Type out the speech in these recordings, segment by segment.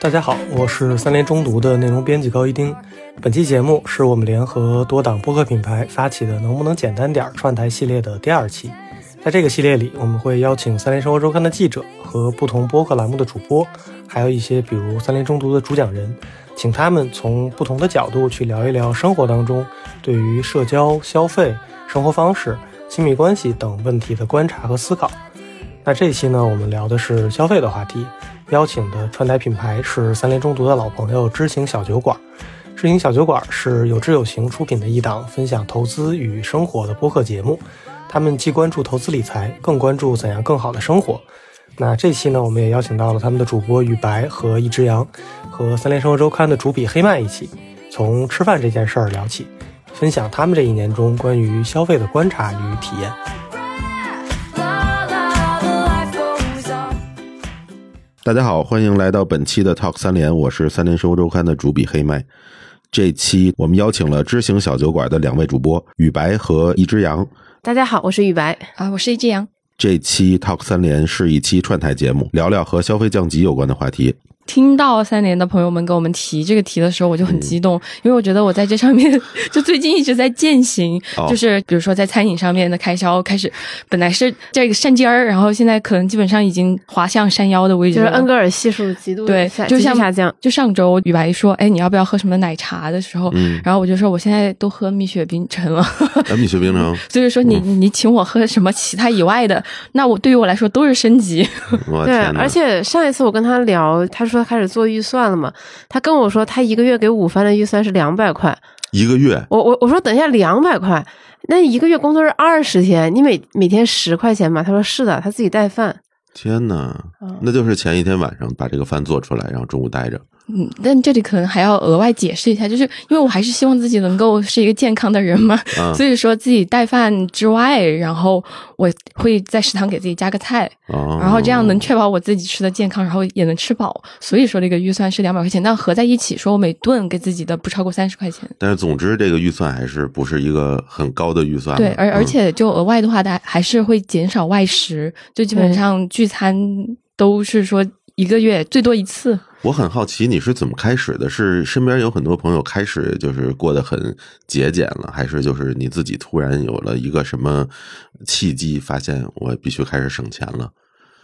大家好，我是三联中读的内容编辑高一丁。本期节目是我们联合多档播客品牌发起的“能不能简单点”串台系列的第二期。在这个系列里，我们会邀请三联生活周刊的记者和不同播客栏目的主播，还有一些比如三联中读的主讲人，请他们从不同的角度去聊一聊生活当中对于社交、消费、生活方式、亲密关系等问题的观察和思考。那这期呢，我们聊的是消费的话题。邀请的串台品牌是三联中读的老朋友知行小酒馆。知行小酒馆是有知有行出品的一档分享投资与生活的播客节目。他们既关注投资理财，更关注怎样更好的生活。那这期呢，我们也邀请到了他们的主播雨白和一只羊，和三联生活周刊的主笔黑麦一起，从吃饭这件事儿聊起，分享他们这一年中关于消费的观察与体验。大家好，欢迎来到本期的 Talk 三联，我是三联生活周刊的主笔黑麦。这期我们邀请了知行小酒馆的两位主播雨白和一只羊。大家好，我是雨白啊，我是一只羊。这期 Talk 三联是一期串台节目，聊聊和消费降级有关的话题。听到三联的朋友们给我们提这个题的时候，我就很激动，因为我觉得我在这上面 就最近一直在践行，就是比如说在餐饮上面的开销开始，本来是这个山尖儿，然后现在可能基本上已经滑向山腰的位置，就是恩格尔系数极度对，就像下降。就上周雨白说，哎，你要不要喝什么奶茶的时候，然后我就说我现在都喝蜜雪冰城了，蜜雪冰城。所以说你你请我喝什么其他以外的，那我对于我来说都是升级。对，而且上一次我跟他聊，他说开始做预算。算了嘛，他跟我说他一个月给午饭的预算是两百块，一个月。我我我说等一下两百块，那一个月工作日二十天，你每每天十块钱嘛？他说是的，他自己带饭。天呐，那就是前一天晚上把这个饭做出来，然后中午带着。嗯，但这里可能还要额外解释一下，就是因为我还是希望自己能够是一个健康的人嘛，所以说自己带饭之外，然后我会在食堂给自己加个菜，然后这样能确保我自己吃的健康，然后也能吃饱。所以说这个预算是两百块钱，但合在一起说，我每顿给自己的不超过三十块钱。但是总之这个预算还是不是一个很高的预算。对，而而且就额外的话，大还是会减少外食，就基本上聚餐都是说一个月最多一次。我很好奇你是怎么开始的？是身边有很多朋友开始就是过得很节俭了，还是就是你自己突然有了一个什么契机，发现我必须开始省钱了？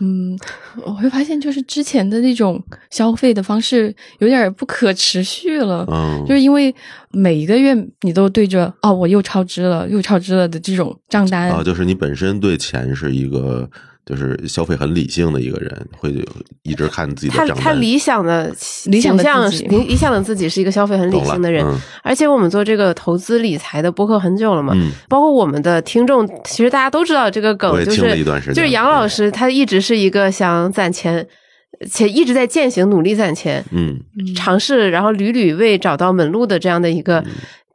嗯，我会发现就是之前的那种消费的方式有点不可持续了，嗯，就是因为每一个月你都对着哦，我又超支了，又超支了的这种账单啊，就是你本身对钱是一个。就是消费很理性的一个人，会一直看自己的账单。他他理想的理想的理理想的自己是一个消费很理性的人，而且我们做这个投资理财的播客很久了嘛，包括我们的听众，其实大家都知道这个梗，就是就是杨老师他一直是一个想攒钱，且一直在践行努力攒钱，嗯，尝试然后屡屡未找到门路的这样的一个。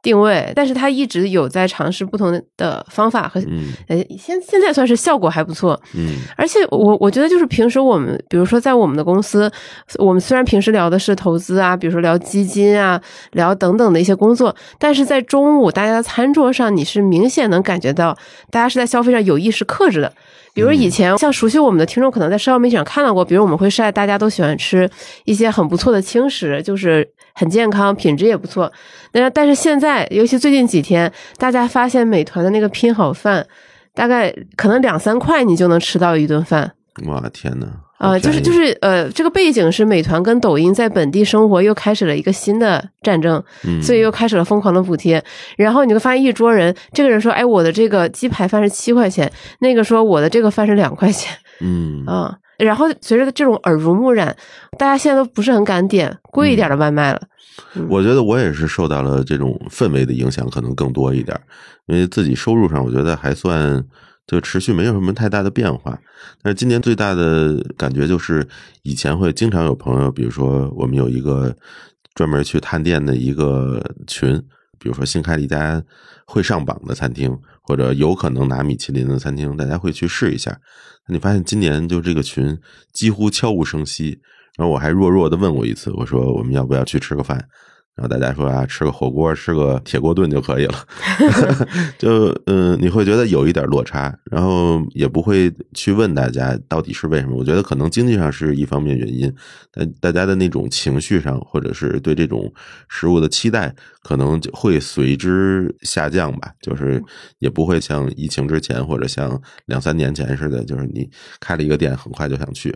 定位，但是他一直有在尝试不同的方法和，呃，现现在算是效果还不错，嗯，而且我我觉得就是平时我们，比如说在我们的公司，我们虽然平时聊的是投资啊，比如说聊基金啊，聊等等的一些工作，但是在中午大家的餐桌上，你是明显能感觉到大家是在消费上有意识克制的。比如以前像熟悉我们的听众可能在社交媒体上看到过，比如我们会晒大家都喜欢吃一些很不错的轻食，就是。很健康，品质也不错。那但是现在，尤其最近几天，大家发现美团的那个拼好饭，大概可能两三块你就能吃到一顿饭。我的天呐！啊，就是就是呃，这个背景是美团跟抖音在本地生活又开始了一个新的战争，所以又开始了疯狂的补贴。然后你会发现一桌人，这个人说：“哎，我的这个鸡排饭是七块钱。”那个说：“我的这个饭是两块钱。”嗯啊。然后随着这种耳濡目染，大家现在都不是很敢点贵一点的外卖了。我觉得我也是受到了这种氛围的影响，可能更多一点。因为自己收入上，我觉得还算就持续没有什么太大的变化。但是今年最大的感觉就是，以前会经常有朋友，比如说我们有一个专门去探店的一个群，比如说新开了一家会上榜的餐厅，或者有可能拿米其林的餐厅，大家会去试一下。你发现今年就这个群几乎悄无声息，然后我还弱弱的问过一次，我说我们要不要去吃个饭？然后大家说啊，吃个火锅，吃个铁锅炖就可以了，就嗯，你会觉得有一点落差，然后也不会去问大家到底是为什么。我觉得可能经济上是一方面原因，但大家的那种情绪上，或者是对这种食物的期待，可能会随之下降吧。就是也不会像疫情之前或者像两三年前似的，就是你开了一个店，很快就想去。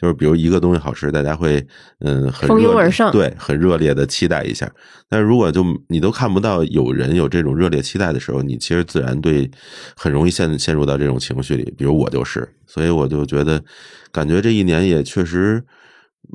就是比如一个东西好吃，大家会嗯很蜂拥而上，对，很热烈的期待一下。但是如果就你都看不到有人有这种热烈期待的时候，你其实自然对很容易陷陷入到这种情绪里。比如我就是，所以我就觉得感觉这一年也确实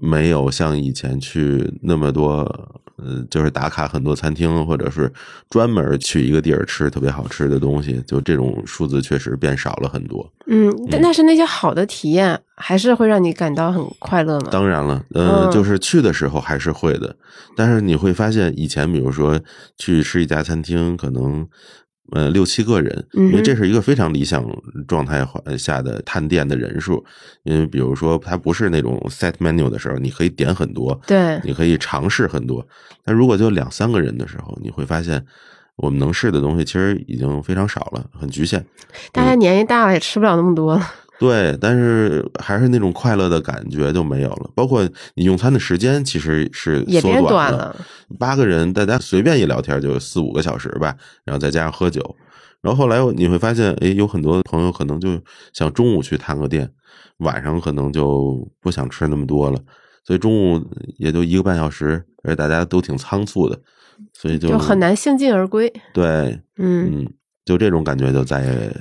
没有像以前去那么多。嗯，就是打卡很多餐厅，或者是专门去一个地儿吃特别好吃的东西，就这种数字确实变少了很多。嗯，但是那些好的体验还是会让你感到很快乐吗？当然了，呃，就是去的时候还是会的，但是你会发现以前，比如说去吃一家餐厅，可能。呃，六七个人，因为这是一个非常理想状态下的探店的人数。因为比如说，它不是那种 set menu 的时候，你可以点很多，对，你可以尝试很多。但如果就两三个人的时候，你会发现我们能试的东西其实已经非常少了，很局限。大家年纪大了也吃不了那么多了。对，但是还是那种快乐的感觉就没有了。包括你用餐的时间其实是也变短了。八个人，大家随便一聊天就四五个小时吧，然后再加上喝酒，然后后来你会发现，哎，有很多朋友可能就想中午去探个店，晚上可能就不想吃那么多了，所以中午也就一个半小时，而且大家都挺仓促的，所以就就很难兴尽而归。对，嗯，就这种感觉就再也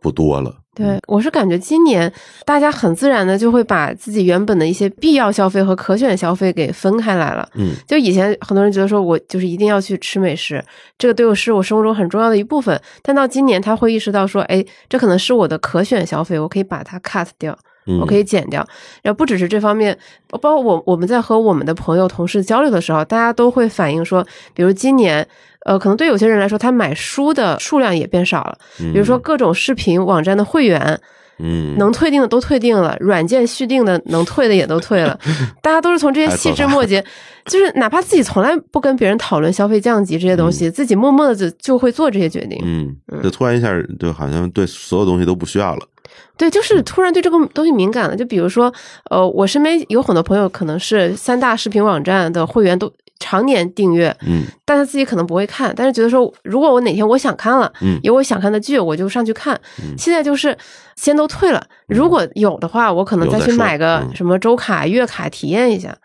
不多了。对，我是感觉今年大家很自然的就会把自己原本的一些必要消费和可选消费给分开来了。嗯，就以前很多人觉得说我就是一定要去吃美食，这个对我是我生活中很重要的一部分。但到今年他会意识到说，哎，这可能是我的可选消费，我可以把它 cut 掉，我可以减掉。然后不只是这方面，包括我我们在和我们的朋友同事交流的时候，大家都会反映说，比如今年。呃，可能对有些人来说，他买书的数量也变少了。比如说，各种视频网站的会员，嗯，能退订的都退订了，软件续订的能退的也都退了。大家都是从这些细枝末节，就是哪怕自己从来不跟别人讨论消费降级这些东西，自己默默的就就会做这些决定。嗯，就突然一下，就好像对所有东西都不需要了。对，就是突然对这个东西敏感了。就比如说，呃，我身边有很多朋友，可能是三大视频网站的会员都。常年订阅，嗯，但他自己可能不会看，但是觉得说，如果我哪天我想看了，嗯，有我想看的剧，我就上去看。现在就是先都退了，如果有的话，我可能再去买个什么周卡、月卡体验一下。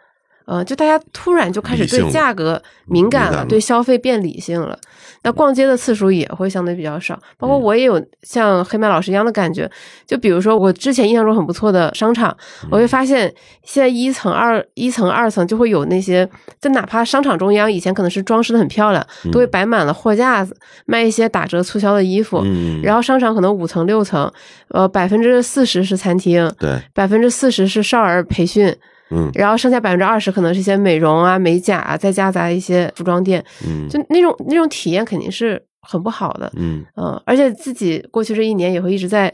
呃，就大家突然就开始对价格敏感了，对消费变理性了。那逛街的次数也会相对比较少。包括我也有像黑麦老师一样的感觉。就比如说，我之前印象中很不错的商场，我会发现现在一层、二一层、二层就会有那些，就哪怕商场中央以前可能是装饰的很漂亮，都会摆满了货架子，卖一些打折促销的衣服。然后商场可能五层、六层，呃，百分之四十是餐厅，对，百分之四十是少儿培训。嗯，然后剩下百分之二十可能是一些美容啊、美甲啊，再夹杂一些服装店，嗯，就那种那种体验肯定是很不好的，嗯嗯，而且自己过去这一年也会一直在，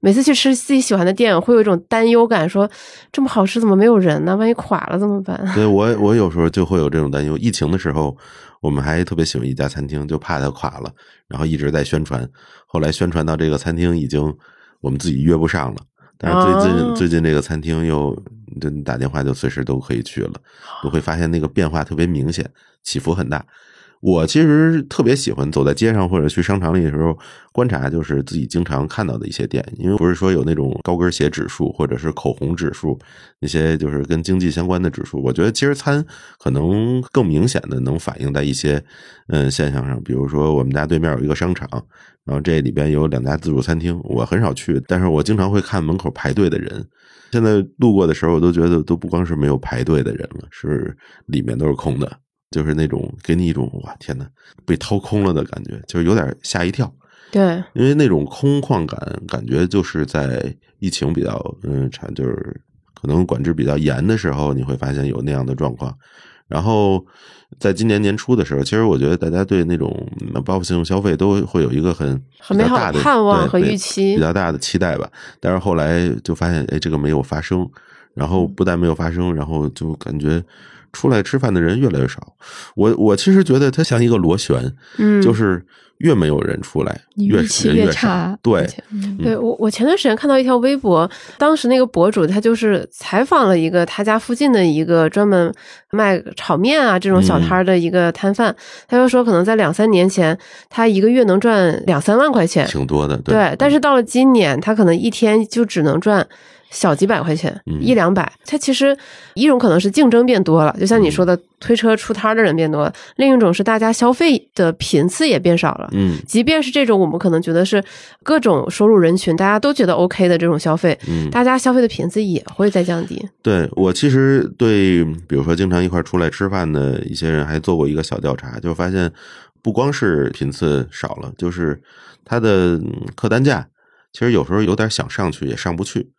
每次去吃自己喜欢的店，会有一种担忧感，说这么好吃怎么没有人呢？万一垮了怎么办？对我我有时候就会有这种担忧。疫情的时候，我们还特别喜欢一家餐厅，就怕它垮了，然后一直在宣传。后来宣传到这个餐厅已经我们自己约不上了。但是最近最近这个餐厅又，就你打电话就随时都可以去了，我会发现那个变化特别明显，起伏很大。我其实特别喜欢走在街上或者去商场里的时候观察，就是自己经常看到的一些店，因为不是说有那种高跟鞋指数或者是口红指数，那些就是跟经济相关的指数。我觉得其实餐可能更明显的能反映在一些嗯现象上，比如说我们家对面有一个商场，然后这里边有两家自助餐厅，我很少去，但是我经常会看门口排队的人。现在路过的时候，我都觉得都不光是没有排队的人了，是里面都是空的。就是那种给你一种哇天呐，被掏空了的感觉，就是有点吓一跳。对，因为那种空旷感，感觉就是在疫情比较嗯，产就是可能管制比较严的时候，你会发现有那样的状况。然后在今年年初的时候，其实我觉得大家对那种报复性消费都会有一个很很美好的盼望和预期，比较大的期待吧。但是后来就发现，哎，这个没有发生。然后不但没有发生，然后就感觉出来吃饭的人越来越少。我我其实觉得它像一个螺旋，嗯，就是。越没有人出来，越气越差。对，对我我前段时间看到一条微博，当时那个博主他就是采访了一个他家附近的一个专门卖炒面啊这种小摊的一个摊贩，他就说可能在两三年前他一个月能赚两三万块钱，挺多的。对，但是到了今年，他可能一天就只能赚。小几百块钱，一两百，它其实一种可能是竞争变多了，就像你说的，推车出摊的人变多了；另一种是大家消费的频次也变少了。嗯，即便是这种我们可能觉得是各种收入人群，大家都觉得 OK 的这种消费，嗯，大家消费的频次也会在降低。对我其实对，比如说经常一块出来吃饭的一些人，还做过一个小调查，就发现不光是频次少了，就是它的客单价，其实有时候有点想上去也上不去。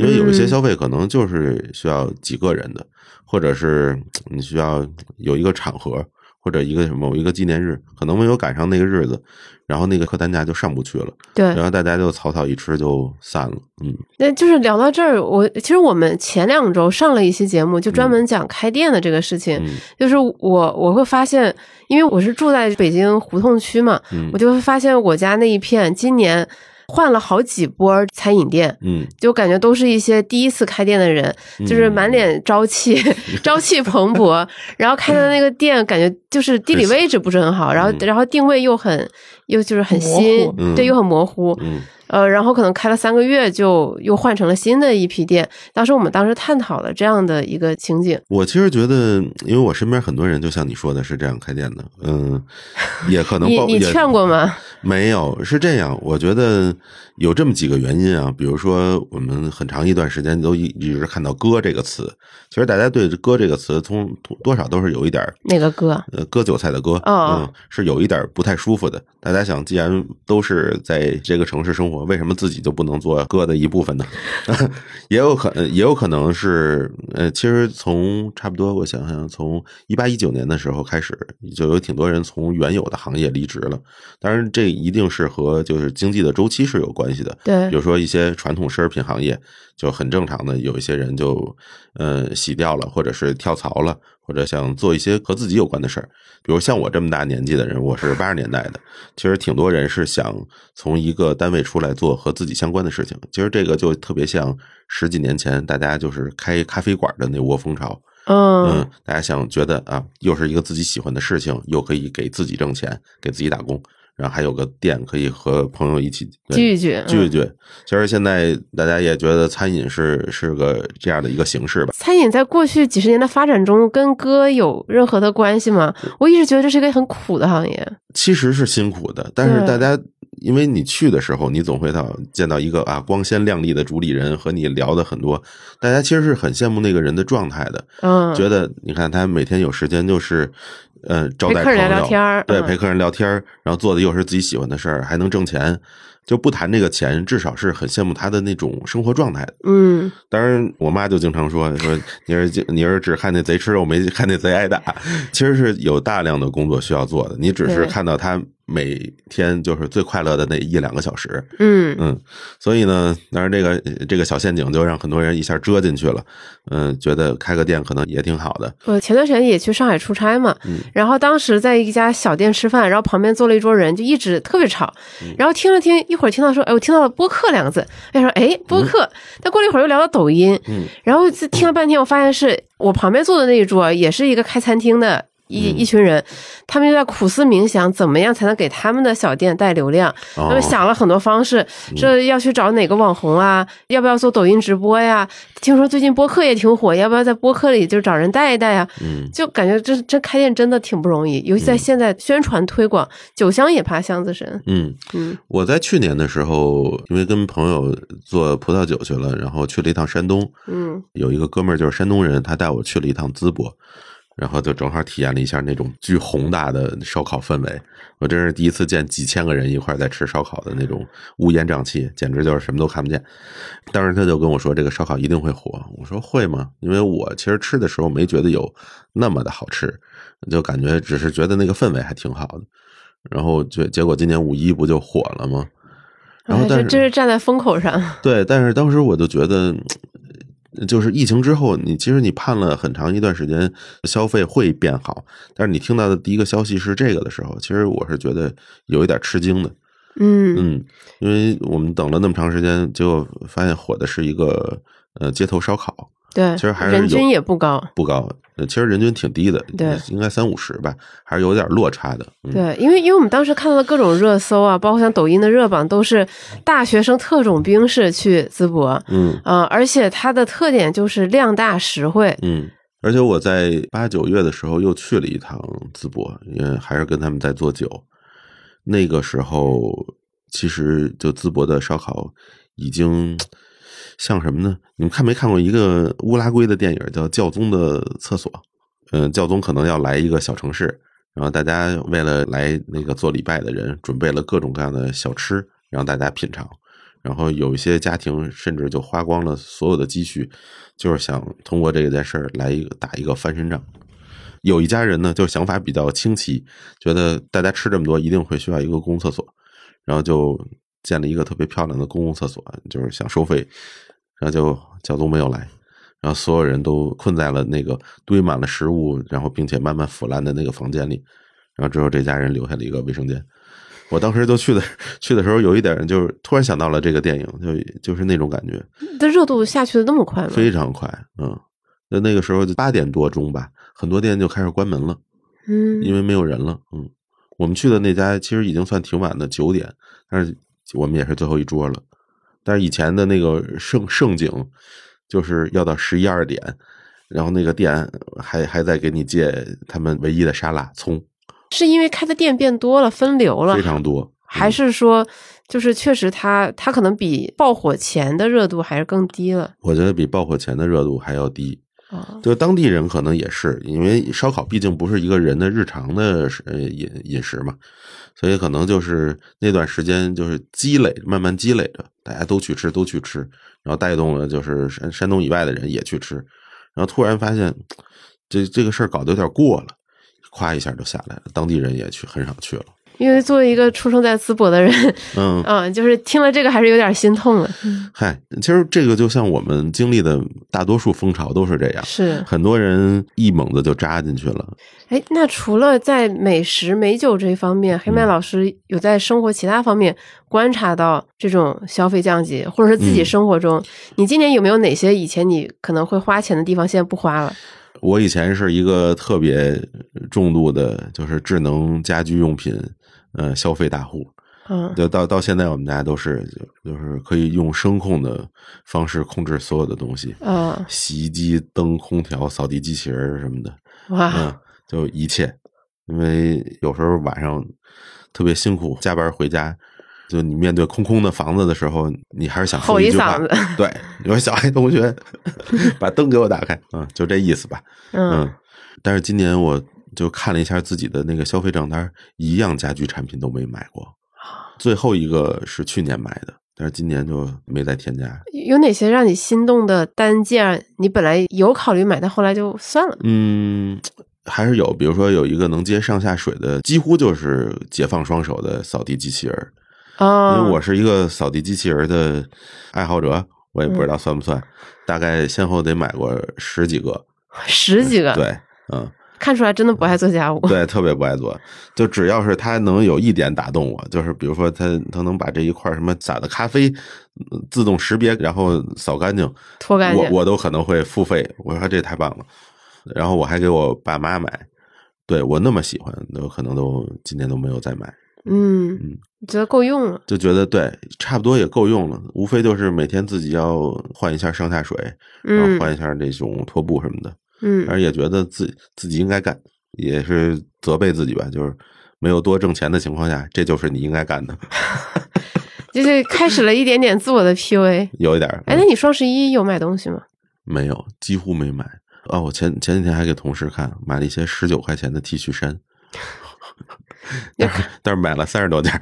因为有一些消费可能就是需要几个人的，或者是你需要有一个场合或者一个某一个纪念日，可能没有赶上那个日子，然后那个客单价就上不去了。对，然后大家就草草一吃就散了。嗯，那就是聊到这儿，我其实我们前两周上了一期节目，就专门讲开店的这个事情。就是我我会发现，因为我是住在北京胡同区嘛，我就会发现我家那一片今年。换了好几波餐饮店，嗯，就感觉都是一些第一次开店的人，就是满脸朝气，朝气蓬勃，然后开的那个店感觉就是地理位置不是很好，然后然后定位又很又就是很新，对，又很模糊，嗯。呃，然后可能开了三个月，就又换成了新的一批店。当时我们当时探讨了这样的一个情景。我其实觉得，因为我身边很多人就像你说的是这样开店的，嗯，也可能你你劝过吗？没有，是这样。我觉得有这么几个原因啊，比如说我们很长一段时间都一一直看到“割”这个词，其实大家对“割”这个词从多少都是有一点哪个“割”？呃，割韭菜的“割”，嗯，是有一点不太舒服的。大家想，既然都是在这个城市生活。为什么自己就不能做歌的一部分呢？也有可能，也有可能是，呃，其实从差不多，我想想，从一八一九年的时候开始，就有挺多人从原有的行业离职了。当然，这一定是和就是经济的周期是有关系的。对，比如说一些传统奢侈品行业，就很正常的，有一些人就呃洗掉了，或者是跳槽了。或者想做一些和自己有关的事儿，比如像我这么大年纪的人，我是 八十年代的，其实挺多人是想从一个单位出来做和自己相关的事情。其实这个就特别像十几年前大家就是开咖啡馆的那窝蜂潮，嗯，大家想觉得啊，又是一个自己喜欢的事情，又可以给自己挣钱，给自己打工。然后还有个店可以和朋友一起聚一聚，聚一聚。其实现在大家也觉得餐饮是是个这样的一个形式吧。餐饮在过去几十年的发展中，跟歌有任何的关系吗？我一直觉得这是一个很苦的行业。其实是辛苦的，但是大家因为你去的时候，你总会到见到一个啊光鲜亮丽的主理人，和你聊的很多。大家其实是很羡慕那个人的状态的，嗯，觉得你看他每天有时间就是。嗯，招待朋友，对，陪客人聊天然后做的又是自己喜欢的事儿，还能挣钱，就不谈这个钱，至少是很羡慕他的那种生活状态的。嗯，当然，我妈就经常说说你是你是只看那贼吃肉，没看那贼挨打。其实是有大量的工作需要做的，你只是看到他。每天就是最快乐的那一两个小时，嗯。嗯，所以呢，当然这个这个小陷阱就让很多人一下遮进去了，嗯，觉得开个店可能也挺好的。我前段时间也去上海出差嘛，然后当时在一家小店吃饭，然后旁边坐了一桌人，就一直特别吵，然后听了听，一会儿听到说，哎，我听到了播客两个字，哎说，哎，播客，但过了一会儿又聊到抖音，嗯，然后听了半天，我发现是我旁边坐的那一桌也是一个开餐厅的。一一群人，他们就在苦思冥想，怎么样才能给他们的小店带流量？他们想了很多方式，这要去找哪个网红啊？要不要做抖音直播呀？听说最近播客也挺火，要不要在播客里就找人带一带呀？嗯，就感觉这这开店真的挺不容易，尤其在现在宣传推广，酒香也怕巷子深。嗯嗯，我在去年的时候，因为跟朋友做葡萄酒去了，然后去了一趟山东。嗯，有一个哥们儿就是山东人，他带我去了一趟淄博。然后就正好体验了一下那种巨宏大的烧烤氛围，我真是第一次见几千个人一块在吃烧烤的那种乌烟瘴气，简直就是什么都看不见。当时他就跟我说，这个烧烤一定会火。我说会吗？因为我其实吃的时候没觉得有那么的好吃，就感觉只是觉得那个氛围还挺好的。然后结结果今年五一不就火了吗？然后但是这是站在风口上。对，但是当时我就觉得。就是疫情之后，你其实你盼了很长一段时间消费会变好，但是你听到的第一个消息是这个的时候，其实我是觉得有一点吃惊的。嗯嗯，因为我们等了那么长时间，结果发现火的是一个呃街头烧烤。对，其实还是人均也不高，不高。其实人均挺低的，对，应该三五十吧，还是有点落差的。对，因为因为我们当时看到的各种热搜啊，包括像抖音的热榜，都是大学生特种兵式去淄博，嗯呃，而且它的特点就是量大实惠，嗯，而且我在八九月的时候又去了一趟淄博，因为还是跟他们在做酒。那个时候其实就淄博的烧烤已经。像什么呢？你们看没看过一个乌拉圭的电影叫《教宗的厕所》？嗯，教宗可能要来一个小城市，然后大家为了来那个做礼拜的人，准备了各种各样的小吃让大家品尝。然后有一些家庭甚至就花光了所有的积蓄，就是想通过这件事儿来一个打一个翻身仗。有一家人呢，就想法比较清奇，觉得大家吃这么多，一定会需要一个公共厕所，然后就建了一个特别漂亮的公共厕所，就是想收费。然后就教宗没有来，然后所有人都困在了那个堆满了食物，然后并且慢慢腐烂的那个房间里，然后之后这家人留下了一个卫生间。我当时就去的去的时候，有一点就是突然想到了这个电影，就就是那种感觉。这热度下去的那么快吗？非常快，嗯，那那个时候就八点多钟吧，很多店就开始关门了，嗯，因为没有人了，嗯。我们去的那家其实已经算挺晚的，九点，但是我们也是最后一桌了。但是以前的那个盛盛景，就是要到十一二点，然后那个店还还在给你借他们唯一的沙拉葱，是因为开的店变多了，分流了非常多，还是说就是确实它它可能比爆火前的热度还是更低了？我觉得比爆火前的热度还要低。就当地人可能也是，因为烧烤毕竟不是一个人的日常的饮饮食嘛，所以可能就是那段时间就是积累，慢慢积累着，大家都去吃，都去吃，然后带动了就是山山东以外的人也去吃，然后突然发现这这个事儿搞得有点过了，咵一下就下来了，当地人也去很少去了。因为作为一个出生在淄博的人，嗯 嗯，就是听了这个还是有点心痛的。嗨，其实这个就像我们经历的大多数风潮都是这样，是很多人一猛子就扎进去了。哎，那除了在美食美酒这一方面，黑麦老师有在生活其他方面观察到这种消费降级，或者是自己生活中，你今年有没有哪些以前你可能会花钱的地方，现在不花了？我以前是一个特别重度的，就是智能家居用品。呃，消费大户，嗯，就到到现在，我们家都是就就是可以用声控的方式控制所有的东西，嗯，洗衣机、灯、空调、扫地机器人什么的，哇，嗯，就一切。因为有时候晚上特别辛苦，加班回家，就你面对空空的房子的时候，你还是想吼一句话，嗓子，对，你说小爱同学，把灯给我打开，嗯，就这意思吧，嗯，但是今年我。就看了一下自己的那个消费账单，一样家居产品都没买过。最后一个是去年买的，但是今年就没再添加。有哪些让你心动的单件？你本来有考虑买，但后来就算了。嗯，还是有，比如说有一个能接上下水的，几乎就是解放双手的扫地机器人。哦，因为我是一个扫地机器人的爱好者，我也不知道算不算。大概先后得买过十几个，十几个，对，嗯。看出来真的不爱做家务，对，特别不爱做。就只要是他能有一点打动我，就是比如说他他能把这一块什么洒的咖啡自动识别，然后扫干净、拖干净，我我都可能会付费。我说这太棒了。然后我还给我爸妈买，对我那么喜欢，都可能都今年都没有再买。嗯嗯，觉得够用了，就觉得对，差不多也够用了。无非就是每天自己要换一下上下水，然后换一下这种拖布什么的。嗯，而也觉得自自己应该干，也是责备自己吧，就是没有多挣钱的情况下，这就是你应该干的，就是开始了一点点自我的 PUA，有一点。哎，那你双十一有买东西吗？没有，几乎没买。哦，我前前几天还给同事看，买了一些十九块钱的 T 恤衫。但是买了三十多件，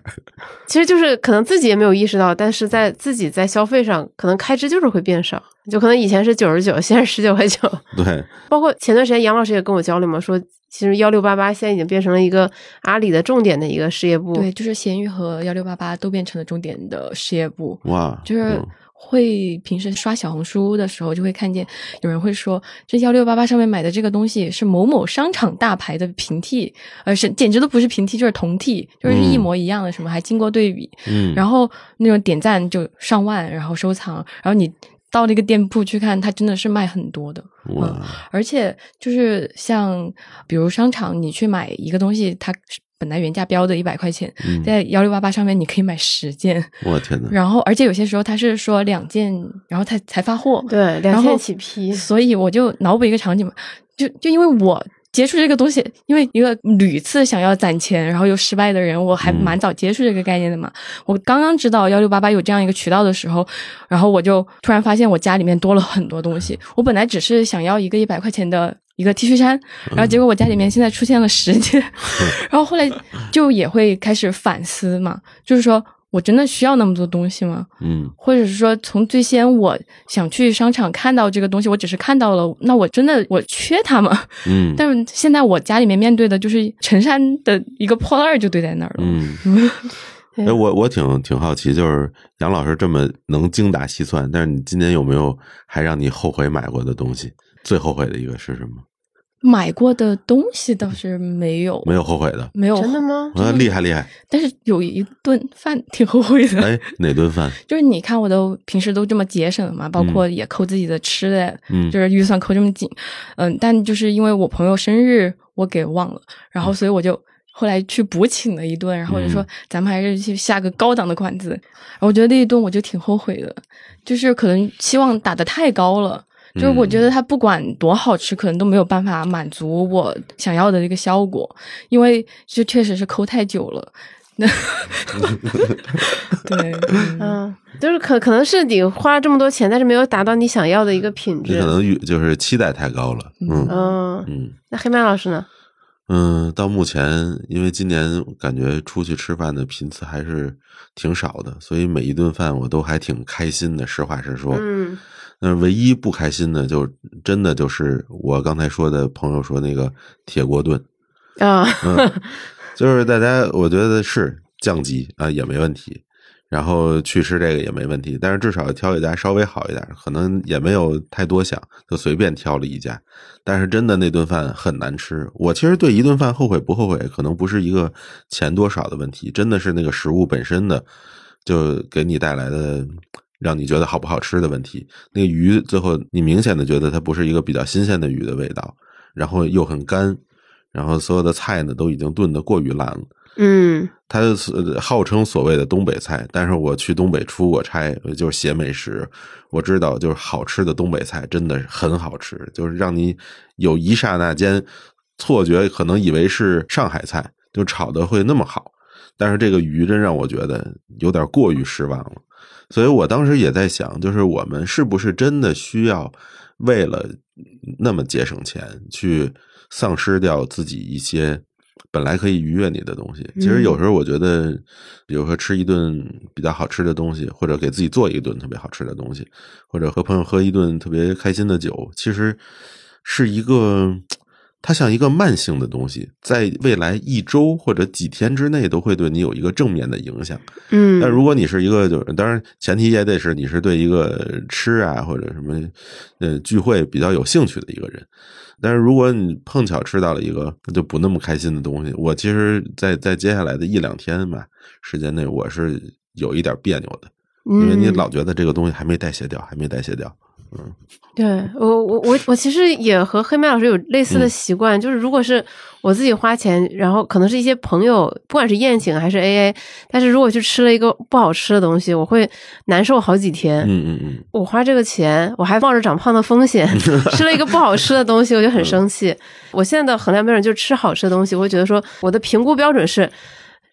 其实就是可能自己也没有意识到，但是在自己在消费上，可能开支就是会变少，就可能以前是九十九，现在十九块九。对，包括前段时间杨老师也跟我交流嘛，说其实幺六八八现在已经变成了一个阿里的重点的一个事业部。对，就是闲鱼和幺六八八都变成了重点的事业部。哇，就是会平时刷小红书的时候，就会看见有人会说，这幺六八八上面买的这个东西是某某商场大牌的平替，呃，是简直都不是平替，就是同替，就是一模一样的，什么还经过对比，嗯，然后那种点赞就上万，然后收藏，然后你到那个店铺去看，它真的是卖很多的，嗯，而且就是像比如商场，你去买一个东西，它。本来原价标的一百块钱，在幺六八八上面你可以买十件，我天呐，然后而且有些时候他是说两件，然后才才发货，对，两件起批。所以我就脑补一个场景嘛，就就因为我接触这个东西，因为一个屡次想要攒钱然后又失败的人，我还蛮早接触这个概念的嘛。我刚刚知道幺六八八有这样一个渠道的时候，然后我就突然发现我家里面多了很多东西。我本来只是想要一个一百块钱的。一个 T 恤衫，然后结果我家里面现在出现了十件，然后后来就也会开始反思嘛，就是说我真的需要那么多东西吗？嗯，或者是说从最先我想去商场看到这个东西，我只是看到了，那我真的我缺它吗？嗯，但是现在我家里面面对的就是陈山的一个破烂就堆在那儿了。嗯，哎，我我挺挺好奇，就是杨老师这么能精打细算，但是你今年有没有还让你后悔买过的东西？最后悔的一个是什么？买过的东西倒是没有，没有后悔的，没有真的吗？啊，厉害厉害！但是有一顿饭挺后悔的。哎，哪顿饭？就是你看，我都平时都这么节省嘛，包括也扣自己的吃的，嗯，就是预算扣这么紧，嗯，但就是因为我朋友生日，我给忘了，然后所以我就后来去补请了一顿，然后就说咱们还是去下个高档的馆子。我觉得那一顿我就挺后悔的，就是可能期望打的太高了。就是我觉得它不管多好吃，可能都没有办法满足我想要的这个效果，因为这确实是抠太久了。对，嗯，就是可可能是你花了这么多钱，但是没有达到你想要的一个品质，可能就是期待太高了。嗯嗯嗯，那黑麦老师呢？嗯，到目前，因为今年感觉出去吃饭的频次还是挺少的，所以每一顿饭我都还挺开心的。实话实说，嗯。那唯一不开心的，就真的就是我刚才说的朋友说那个铁锅炖啊，就是大家我觉得是降级啊也没问题，然后去吃这个也没问题，但是至少挑一家稍微好一点，可能也没有太多想，就随便挑了一家，但是真的那顿饭很难吃。我其实对一顿饭后悔不后悔，可能不是一个钱多少的问题，真的是那个食物本身的就给你带来的。让你觉得好不好吃的问题，那个鱼最后你明显的觉得它不是一个比较新鲜的鱼的味道，然后又很干，然后所有的菜呢都已经炖得过于烂了。嗯，它号称所谓的东北菜，但是我去东北出过差，就是写美食，我知道就是好吃的东北菜真的很好吃，就是让你有一刹那间错觉，可能以为是上海菜，就炒的会那么好，但是这个鱼真让我觉得有点过于失望了。所以我当时也在想，就是我们是不是真的需要为了那么节省钱，去丧失掉自己一些本来可以愉悦你的东西？其实有时候我觉得，比如说吃一顿比较好吃的东西，或者给自己做一顿特别好吃的东西，或者和朋友喝一顿特别开心的酒，其实是一个。它像一个慢性的东西，在未来一周或者几天之内都会对你有一个正面的影响。嗯，但如果你是一个，就是当然前提也得是你是对一个吃啊或者什么呃聚会比较有兴趣的一个人。但是如果你碰巧吃到了一个就不那么开心的东西，我其实，在在接下来的一两天吧时间内，我是有一点别扭的，因为你老觉得这个东西还没代谢掉，还没代谢掉。嗯，对我我我我其实也和黑麦老师有类似的习惯，就是如果是我自己花钱，然后可能是一些朋友，不管是宴请还是 A A，但是如果去吃了一个不好吃的东西，我会难受好几天。嗯嗯嗯，我花这个钱，我还冒着长胖的风险 吃了一个不好吃的东西，我就很生气。我现在的衡量标准就是吃好吃的东西，我会觉得说我的评估标准是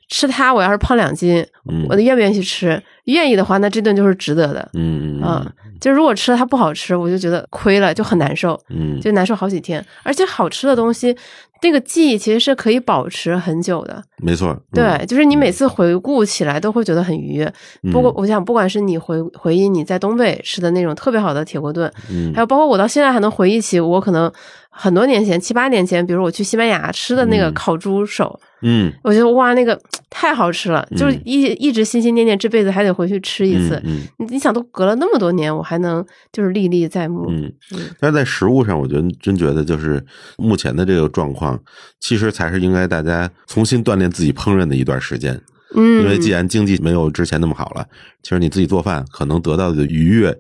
吃它，我要是胖两斤，我愿不愿意去吃？愿意的话，那这顿就是值得的。嗯嗯啊。就如果吃了它不好吃，我就觉得亏了，就很难受，嗯，就难受好几天。而且好吃的东西，那个记忆其实是可以保持很久的，没错。对，就是你每次回顾起来都会觉得很愉悦。不过，我想，不管是你回回忆你在东北吃的那种特别好的铁锅炖，嗯，还有包括我到现在还能回忆起我可能很多年前，七八年前，比如我去西班牙吃的那个烤猪手，嗯，我觉得哇，那个 太好吃了，就是一一直心心念念，这辈子还得回去吃一次。嗯，你你想，都隔了那么多年，我还能就是历历在目。嗯，但是在食物上，我觉得真觉得就是目前的这个状况，其实才是应该大家重新锻炼自己烹饪的一段时间。嗯，因为既然经济没有之前那么好了，其实你自己做饭可能得到的愉悦，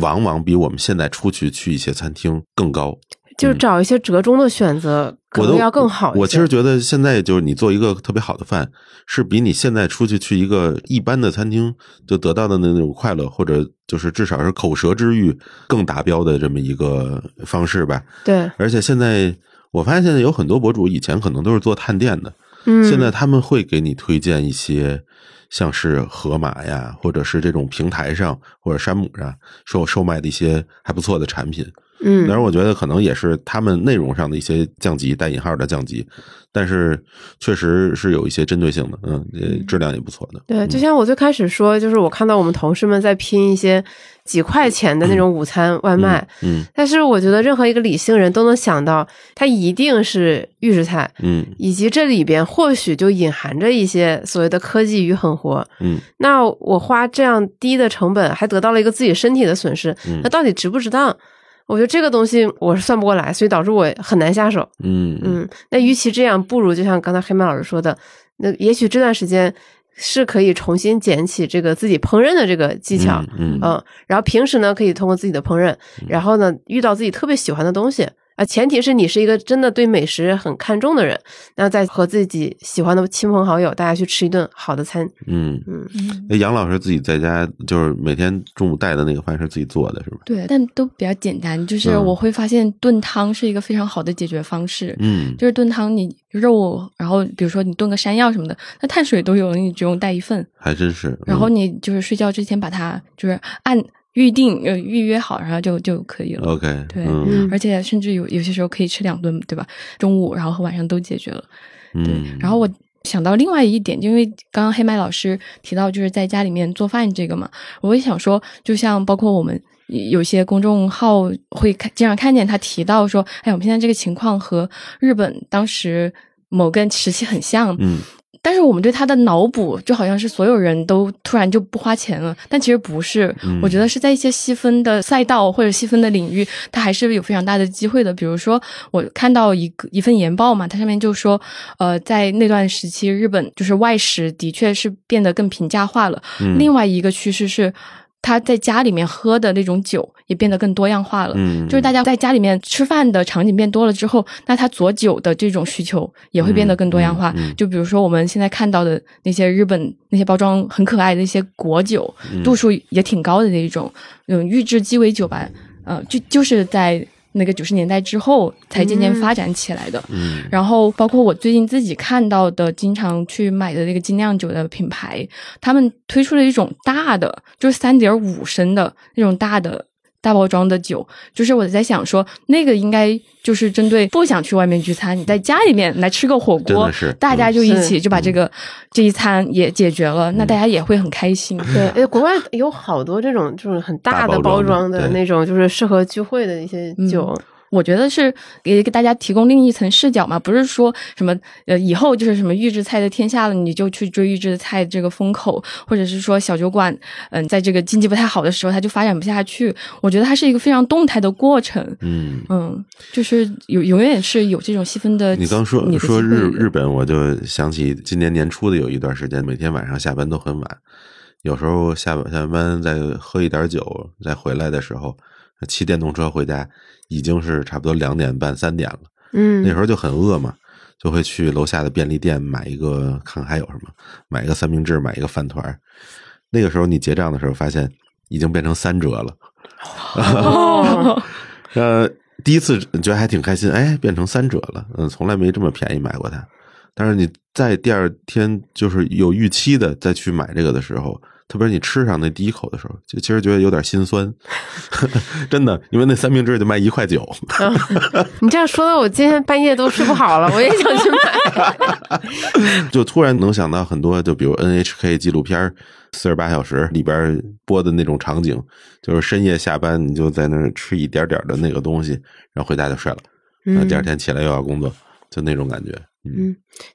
往往比我们现在出去去一些餐厅更高。就是找一些折中的选择，可能要更好。我其实觉得现在就是你做一个特别好的饭，是比你现在出去去一个一般的餐厅就得到的那种快乐，或者就是至少是口舌之欲更达标的这么一个方式吧。对，而且现在我发现现在有很多博主以前可能都是做探店的，嗯，现在他们会给你推荐一些像是盒马呀，或者是这种平台上或者山姆上售售卖的一些还不错的产品。嗯，但是我觉得可能也是他们内容上的一些降级，带引号的降级，但是确实是有一些针对性的，嗯，质量也不错的。对，就像我最开始说，就是我看到我们同事们在拼一些几块钱的那种午餐外卖，嗯，但是我觉得任何一个理性人都能想到，它一定是预制菜，嗯，以及这里边或许就隐含着一些所谓的科技与狠活，嗯，那我花这样低的成本，还得到了一个自己身体的损失，嗯。那到底值不值当？我觉得这个东西我是算不过来，所以导致我很难下手。嗯嗯，那与其这样，不如就像刚才黑麦老师说的，那也许这段时间是可以重新捡起这个自己烹饪的这个技巧。嗯嗯，然后平时呢，可以通过自己的烹饪，然后呢，遇到自己特别喜欢的东西。啊，前提是你是一个真的对美食很看重的人，那再和自己喜欢的亲朋好友，大家去吃一顿好的餐。嗯嗯，那杨老师自己在家就是每天中午带的那个饭是自己做的，是吧？对，但都比较简单。就是我会发现炖汤是一个非常好的解决方式。嗯，就是炖汤，你肉，然后比如说你炖个山药什么的，那碳水都有了，你只用带一份。还真是。然后你就是睡觉之前把它就是按。预定呃预约好，然后就就可以了。OK，对，而且甚至有有些时候可以吃两顿，对吧？中午然后和晚上都解决了。对，然后我想到另外一点，因为刚刚黑麦老师提到就是在家里面做饭这个嘛，我也想说，就像包括我们有些公众号会看经常看见他提到说，哎，我们现在这个情况和日本当时某个时期很像。嗯。但是我们对他的脑补就好像是所有人都突然就不花钱了，但其实不是。我觉得是在一些细分的赛道或者细分的领域，它还是有非常大的机会的。比如说，我看到一个一份研报嘛，它上面就说，呃，在那段时期，日本就是外食的确是变得更平价化了。另外一个趋势是。他在家里面喝的那种酒也变得更多样化了，嗯，就是大家在家里面吃饭的场景变多了之后，那他佐酒的这种需求也会变得更多样化。就比如说我们现在看到的那些日本那些包装很可爱的一些果酒，度数也挺高的那一种，嗯，预制鸡尾酒吧，呃，就就是在。那个九十年代之后才渐渐发展起来的，嗯，然后包括我最近自己看到的，经常去买的那个精酿酒的品牌，他们推出了一种大的，就是三点五升的那种大的。大包装的酒，就是我在想说，那个应该就是针对不想去外面聚餐，你在家里面来吃个火锅，大家就一起就把这个这一餐也解决了，那大家也会很开心。对，国外有好多这种就是很大的包装的那种，就是适合聚会的一些酒。我觉得是给给大家提供另一层视角嘛，不是说什么呃以后就是什么预制菜的天下了，你就去追预制菜这个风口，或者是说小酒馆嗯在这个经济不太好的时候，它就发展不下去。我觉得它是一个非常动态的过程。嗯嗯，就是有永远是有这种细分的。你刚说你说日日本，我就想起今年年初的有一段时间，每天晚上下班都很晚，有时候下班下班再喝一点酒，再回来的时候骑电动车回家。已经是差不多两点半三点了，嗯，那时候就很饿嘛，就会去楼下的便利店买一个，看看还有什么，买一个三明治，买一个饭团。那个时候你结账的时候，发现已经变成三折了。呃，第一次觉得还挺开心，哎，变成三折了，嗯，从来没这么便宜买过它。但是你在第二天就是有预期的再去买这个的时候。特别是你吃上那第一口的时候，就其实觉得有点心酸，真的，因为那三明治就卖一块九。你这样说的，我今天半夜都睡不好了，我也想去买。就突然能想到很多，就比如 NHK 纪录片四十八小时里边播的那种场景，就是深夜下班你就在那儿吃一点点的那个东西，然后回家就睡了。嗯，第二天起来又要工作，就那种感觉。嗯，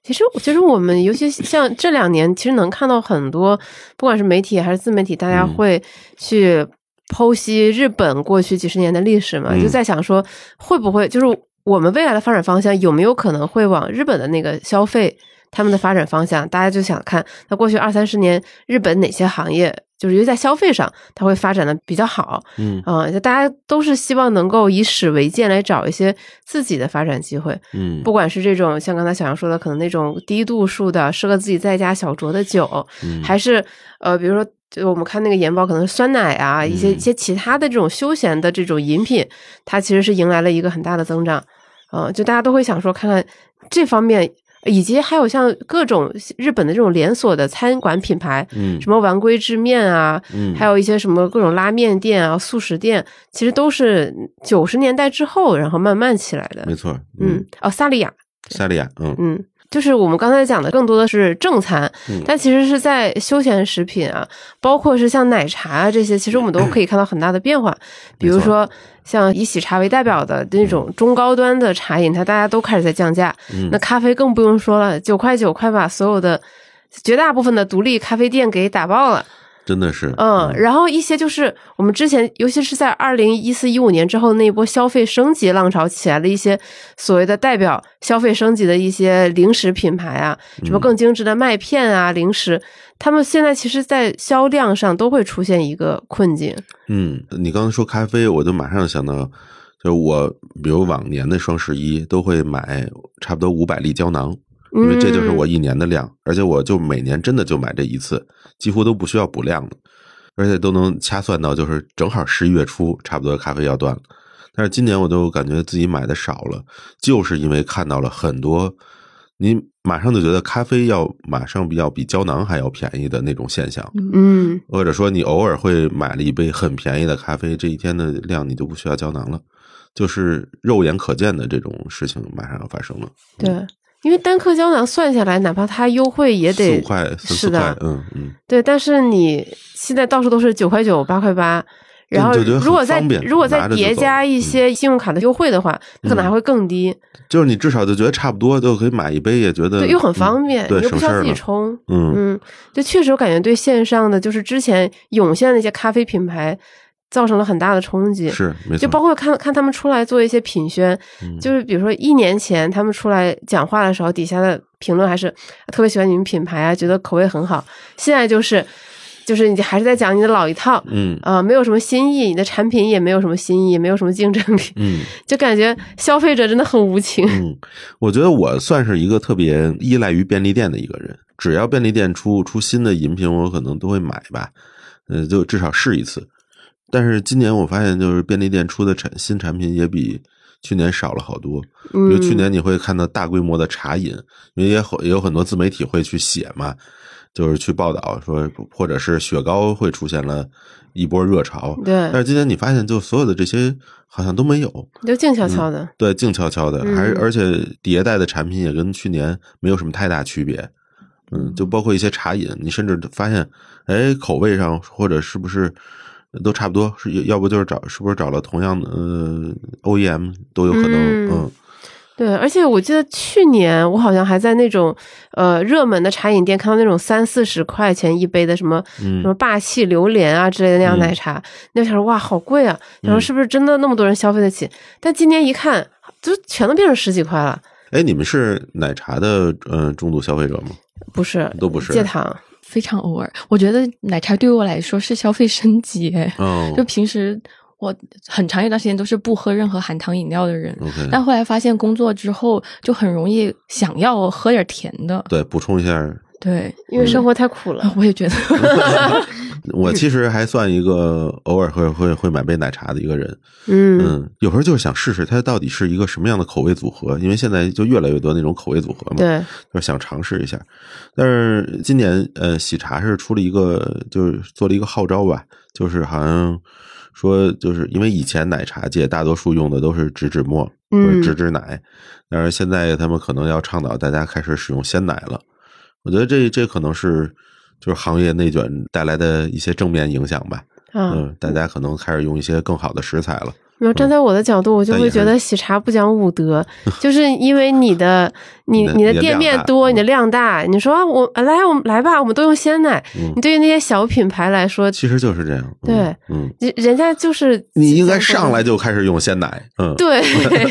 其实其实我们尤其像这两年，其实能看到很多，不管是媒体还是自媒体，大家会去剖析日本过去几十年的历史嘛，就在想说会不会就是我们未来的发展方向有没有可能会往日本的那个消费。他们的发展方向，大家就想看，那过去二三十年，日本哪些行业，就是尤其在消费上，它会发展的比较好，嗯。啊，就大家都是希望能够以史为鉴来找一些自己的发展机会，嗯，不管是这种像刚才小杨说的，可能那种低度数的适合自己在家小酌的酒，还是呃，比如说，就我们看那个研报，可能是酸奶啊，一些一些其他的这种休闲的这种饮品，它其实是迎来了一个很大的增长，嗯，就大家都会想说，看看这方面。以及还有像各种日本的这种连锁的餐馆品牌，嗯，什么丸龟之面啊，嗯，还有一些什么各种拉面店啊、速食店，其实都是九十年代之后，然后慢慢起来的。没错，嗯，哦，萨莉亚，萨莉亚，嗯嗯。就是我们刚才讲的，更多的是正餐，但其实是在休闲食品啊，包括是像奶茶啊这些，其实我们都可以看到很大的变化。比如说，像以喜茶为代表的那种中高端的茶饮，它大家都开始在降价。那咖啡更不用说了，九块九快把所有的绝大部分的独立咖啡店给打爆了。真的是，嗯，然后一些就是我们之前，尤其是在二零一四一五年之后那一波消费升级浪潮起来的一些所谓的代表消费升级的一些零食品牌啊，什么更精致的麦片啊零食，他们现在其实，在销量上都会出现一个困境。嗯，你刚才说咖啡，我就马上想到，就我比如往年的双十一都会买差不多五百粒胶囊。因为这就是我一年的量，而且我就每年真的就买这一次，几乎都不需要补量的，而且都能掐算到，就是正好十一月初差不多咖啡要断了。但是今年我就感觉自己买的少了，就是因为看到了很多，你马上就觉得咖啡要马上比要比胶囊还要便宜的那种现象，嗯，或者说你偶尔会买了一杯很便宜的咖啡，这一天的量你就不需要胶囊了，就是肉眼可见的这种事情马上要发生了，对。因为单颗胶囊算下来，哪怕它优惠也得四块，是的，嗯嗯，对。但是你现在到处都是九块九、八块八，然后如果再如果再叠加一些信用卡的优惠的话，可能还会更低。就是你至少就觉得差不多，就可以买一杯，也觉得又很方便，又不需要自己冲。嗯嗯，就确实我感觉对线上的就是之前涌现的那些咖啡品牌。造成了很大的冲击，是，就包括看看他们出来做一些品宣，就是比如说一年前他们出来讲话的时候，底下的评论还是特别喜欢你们品牌啊，觉得口味很好。现在就是，就是你还是在讲你的老一套，嗯啊，没有什么新意，你的产品也没有什么新意，也没有什么竞争力，嗯，就感觉消费者真的很无情。嗯，我觉得我算是一个特别依赖于便利店的一个人，只要便利店出出新的饮品，我可能都会买吧，呃，就至少试一次。但是今年我发现，就是便利店出的产新产品也比去年少了好多。比如去年你会看到大规模的茶饮，因为也也有很多自媒体会去写嘛，就是去报道说，或者是雪糕会出现了一波热潮。对。但是今年你发现，就所有的这些好像都没有，就静悄悄的。对，静悄悄的，还而且迭代的产品也跟去年没有什么太大区别。嗯，就包括一些茶饮，你甚至发现，哎，口味上或者是不是？都差不多，是要不就是找，是不是找了同样的呃 OEM 都有可能，嗯，对，而且我记得去年我好像还在那种呃热门的茶饮店看到那种三四十块钱一杯的什么什么霸气榴莲啊之类的那样奶茶，那时候哇好贵啊，然后是不是真的那么多人消费得起？但今年一看，就全都变成十几块了。哎，你们是奶茶的呃重度消费者吗？不是，都不是戒糖。非常偶尔，我觉得奶茶对于我来说是消费升级。哦，就平时我很长一段时间都是不喝任何含糖饮料的人，但后来发现工作之后就很容易想要喝点甜的，对，补充一下。对，因为生活太苦了，我也觉得。我其实还算一个偶尔会会会买杯奶茶的一个人，嗯，有时候就是想试试它到底是一个什么样的口味组合，因为现在就越来越多那种口味组合嘛，对，就是想尝试一下。但是今年呃，喜茶是出了一个，就是做了一个号召吧，就是好像说，就是因为以前奶茶界大多数用的都是植脂末或者植脂奶，但是现在他们可能要倡导大家开始使用鲜奶了。我觉得这这可能是就是行业内卷带来的一些正面影响吧。嗯，大家可能开始用一些更好的食材了。有站在我的角度，我就会觉得喜茶不讲武德，就是因为你的 你你的店面多，你的量大，你说我来我们来吧，我们都用鲜奶。你对于那些小品牌来说，其实就是这样。对，嗯，人家就是你应该上来就开始用鲜奶，嗯，对，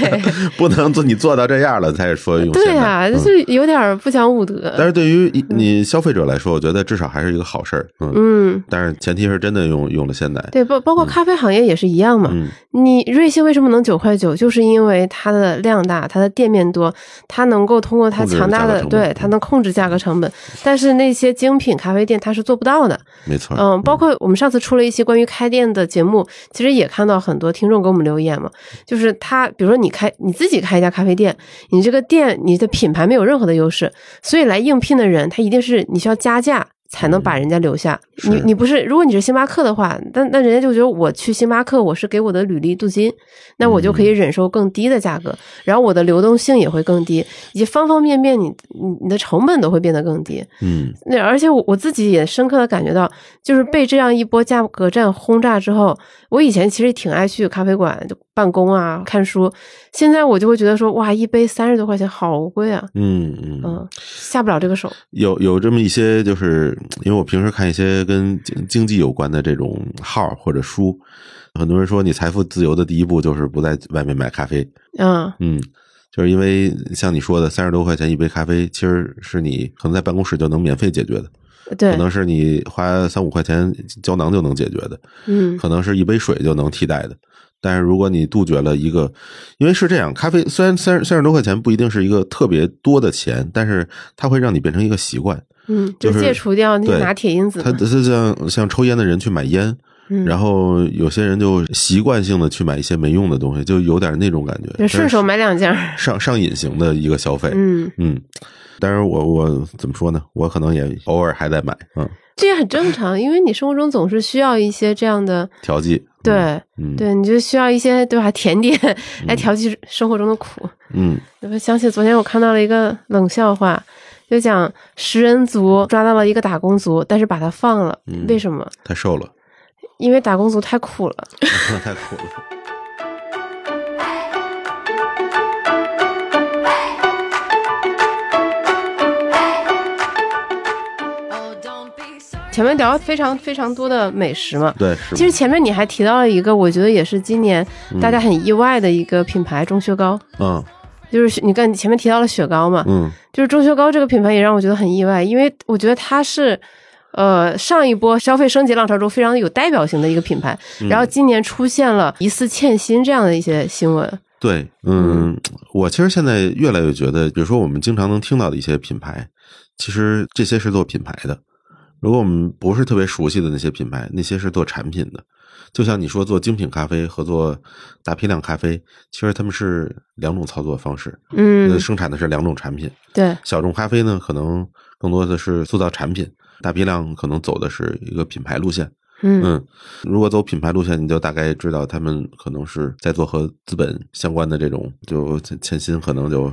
不能做你做到这样了才说用。对啊，就是有点不讲武德。但是对于你消费者来说，我觉得至少还是一个好事儿。嗯，但是前提是真的用用了鲜奶。对，包包括咖啡行业也是一样嘛。你瑞幸为什么能九块九？就是因为它的量大，它的店面多，它能够通过它强大的，对，它能控制价格成本。但是那些精品咖啡店它是做不到的。没错。嗯，包括我们上次出了一些关于开店的节目，其实也看到很多听众给我们留言嘛，就是他，比如说你开你自己开一家咖啡店，你这个店你的品牌没有任何的优势，所以来应聘的人他一定是你需要加价。才能把人家留下。你你不是，如果你是星巴克的话，那那人家就觉得我去星巴克，我是给我的履历镀金，那我就可以忍受更低的价格，然后我的流动性也会更低，以及方方面面，你你你的成本都会变得更低。嗯，那而且我我自己也深刻的感觉到，就是被这样一波价格战轰炸之后，我以前其实挺爱去咖啡馆就办公啊看书，现在我就会觉得说，哇，一杯三十多块钱，好贵啊。嗯嗯嗯，下不了这个手。有有这么一些就是。因为我平时看一些跟经经济有关的这种号或者书，很多人说你财富自由的第一步就是不在外面买咖啡。嗯嗯，就是因为像你说的，三十多块钱一杯咖啡，其实是你可能在办公室就能免费解决的。对，可能是你花三五块钱胶囊就能解决的。嗯，可能是一杯水就能替代的。但是如果你杜绝了一个，因为是这样，咖啡虽然三三十多块钱不一定是一个特别多的钱，但是它会让你变成一个习惯。嗯，就戒除掉那拿铁因子。他他像像抽烟的人去买烟，然后有些人就习惯性的去买一些没用的东西，就有点那种感觉，顺手买两件，上上瘾型的一个消费。嗯嗯，但是我我怎么说呢？我可能也偶尔还在买，嗯，这也很正常，因为你生活中总是需要一些这样的调剂。对，对，你就需要一些对吧？甜点来调剂生活中的苦。嗯，我想起昨天我看到了一个冷笑话。就讲食人族抓到了一个打工族，但是把他放了，为什么？太瘦了。因为打工族太苦了。太苦了。前面聊了非常非常多的美食嘛，对。其实前面你还提到了一个，我觉得也是今年大家很意外的一个品牌——钟薛高。嗯。就是你看前面提到了雪糕嘛，嗯，就是钟薛高这个品牌也让我觉得很意外，因为我觉得它是，呃，上一波消费升级浪潮中非常有代表性的一个品牌，然后今年出现了疑似欠薪这样的一些新闻。对，嗯，我其实现在越来越觉得，比如说我们经常能听到的一些品牌，其实这些是做品牌的。如果我们不是特别熟悉的那些品牌，那些是做产品的。就像你说做精品咖啡和做大批量咖啡，其实他们是两种操作方式，嗯，生产的是两种产品。对，小众咖啡呢，可能更多的是塑造产品；大批量可能走的是一个品牌路线。嗯，如果走品牌路线，你就大概知道他们可能是在做和资本相关的这种，就欠薪可能就。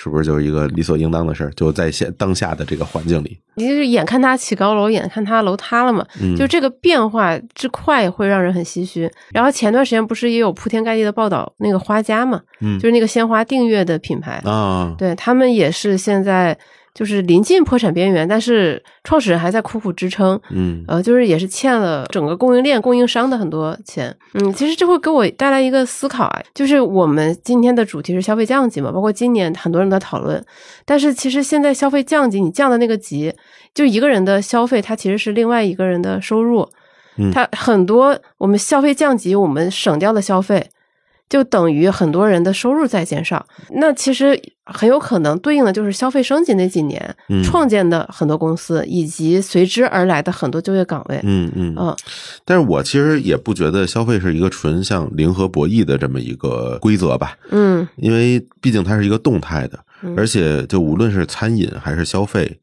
是不是就是一个理所应当的事儿？就在现当下的这个环境里，你就是眼看他起高楼，眼看他楼塌了嘛。嗯，就这个变化之快，会让人很唏嘘。然后前段时间不是也有铺天盖地的报道那个花家嘛？嗯，就是那个鲜花订阅的品牌啊，对他们也是现在。就是临近破产边缘，但是创始人还在苦苦支撑。嗯，呃，就是也是欠了整个供应链供应商的很多钱。嗯，其实这会给我带来一个思考啊，就是我们今天的主题是消费降级嘛，包括今年很多人在讨论。但是其实现在消费降级，你降的那个级，就一个人的消费，它其实是另外一个人的收入。嗯，它很多我们消费降级，我们省掉的消费。就等于很多人的收入在减少，那其实很有可能对应的就是消费升级那几年创建的很多公司，以及随之而来的很多就业岗位。嗯嗯嗯。但是我其实也不觉得消费是一个纯像零和博弈的这么一个规则吧。嗯。因为毕竟它是一个动态的，而且就无论是餐饮还是消费，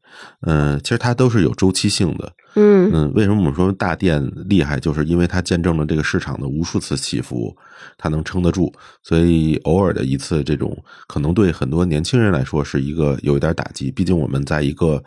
嗯，其实它都是有周期性的。嗯嗯，为什么我们说大电厉害？就是因为它见证了这个市场的无数次起伏，它能撑得住。所以偶尔的一次这种，可能对很多年轻人来说是一个有一点打击。毕竟我们在一个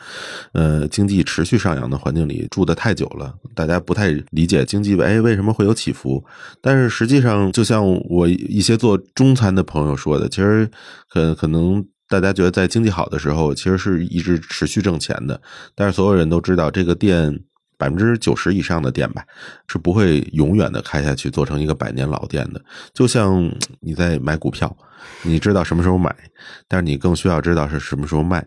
呃经济持续上扬的环境里住的太久了，大家不太理解经济哎为什么会有起伏。但是实际上，就像我一些做中餐的朋友说的，其实可可能。大家觉得在经济好的时候，其实是一直持续挣钱的。但是所有人都知道，这个店百分之九十以上的店吧，是不会永远的开下去，做成一个百年老店的。就像你在买股票，你知道什么时候买，但是你更需要知道是什么时候卖，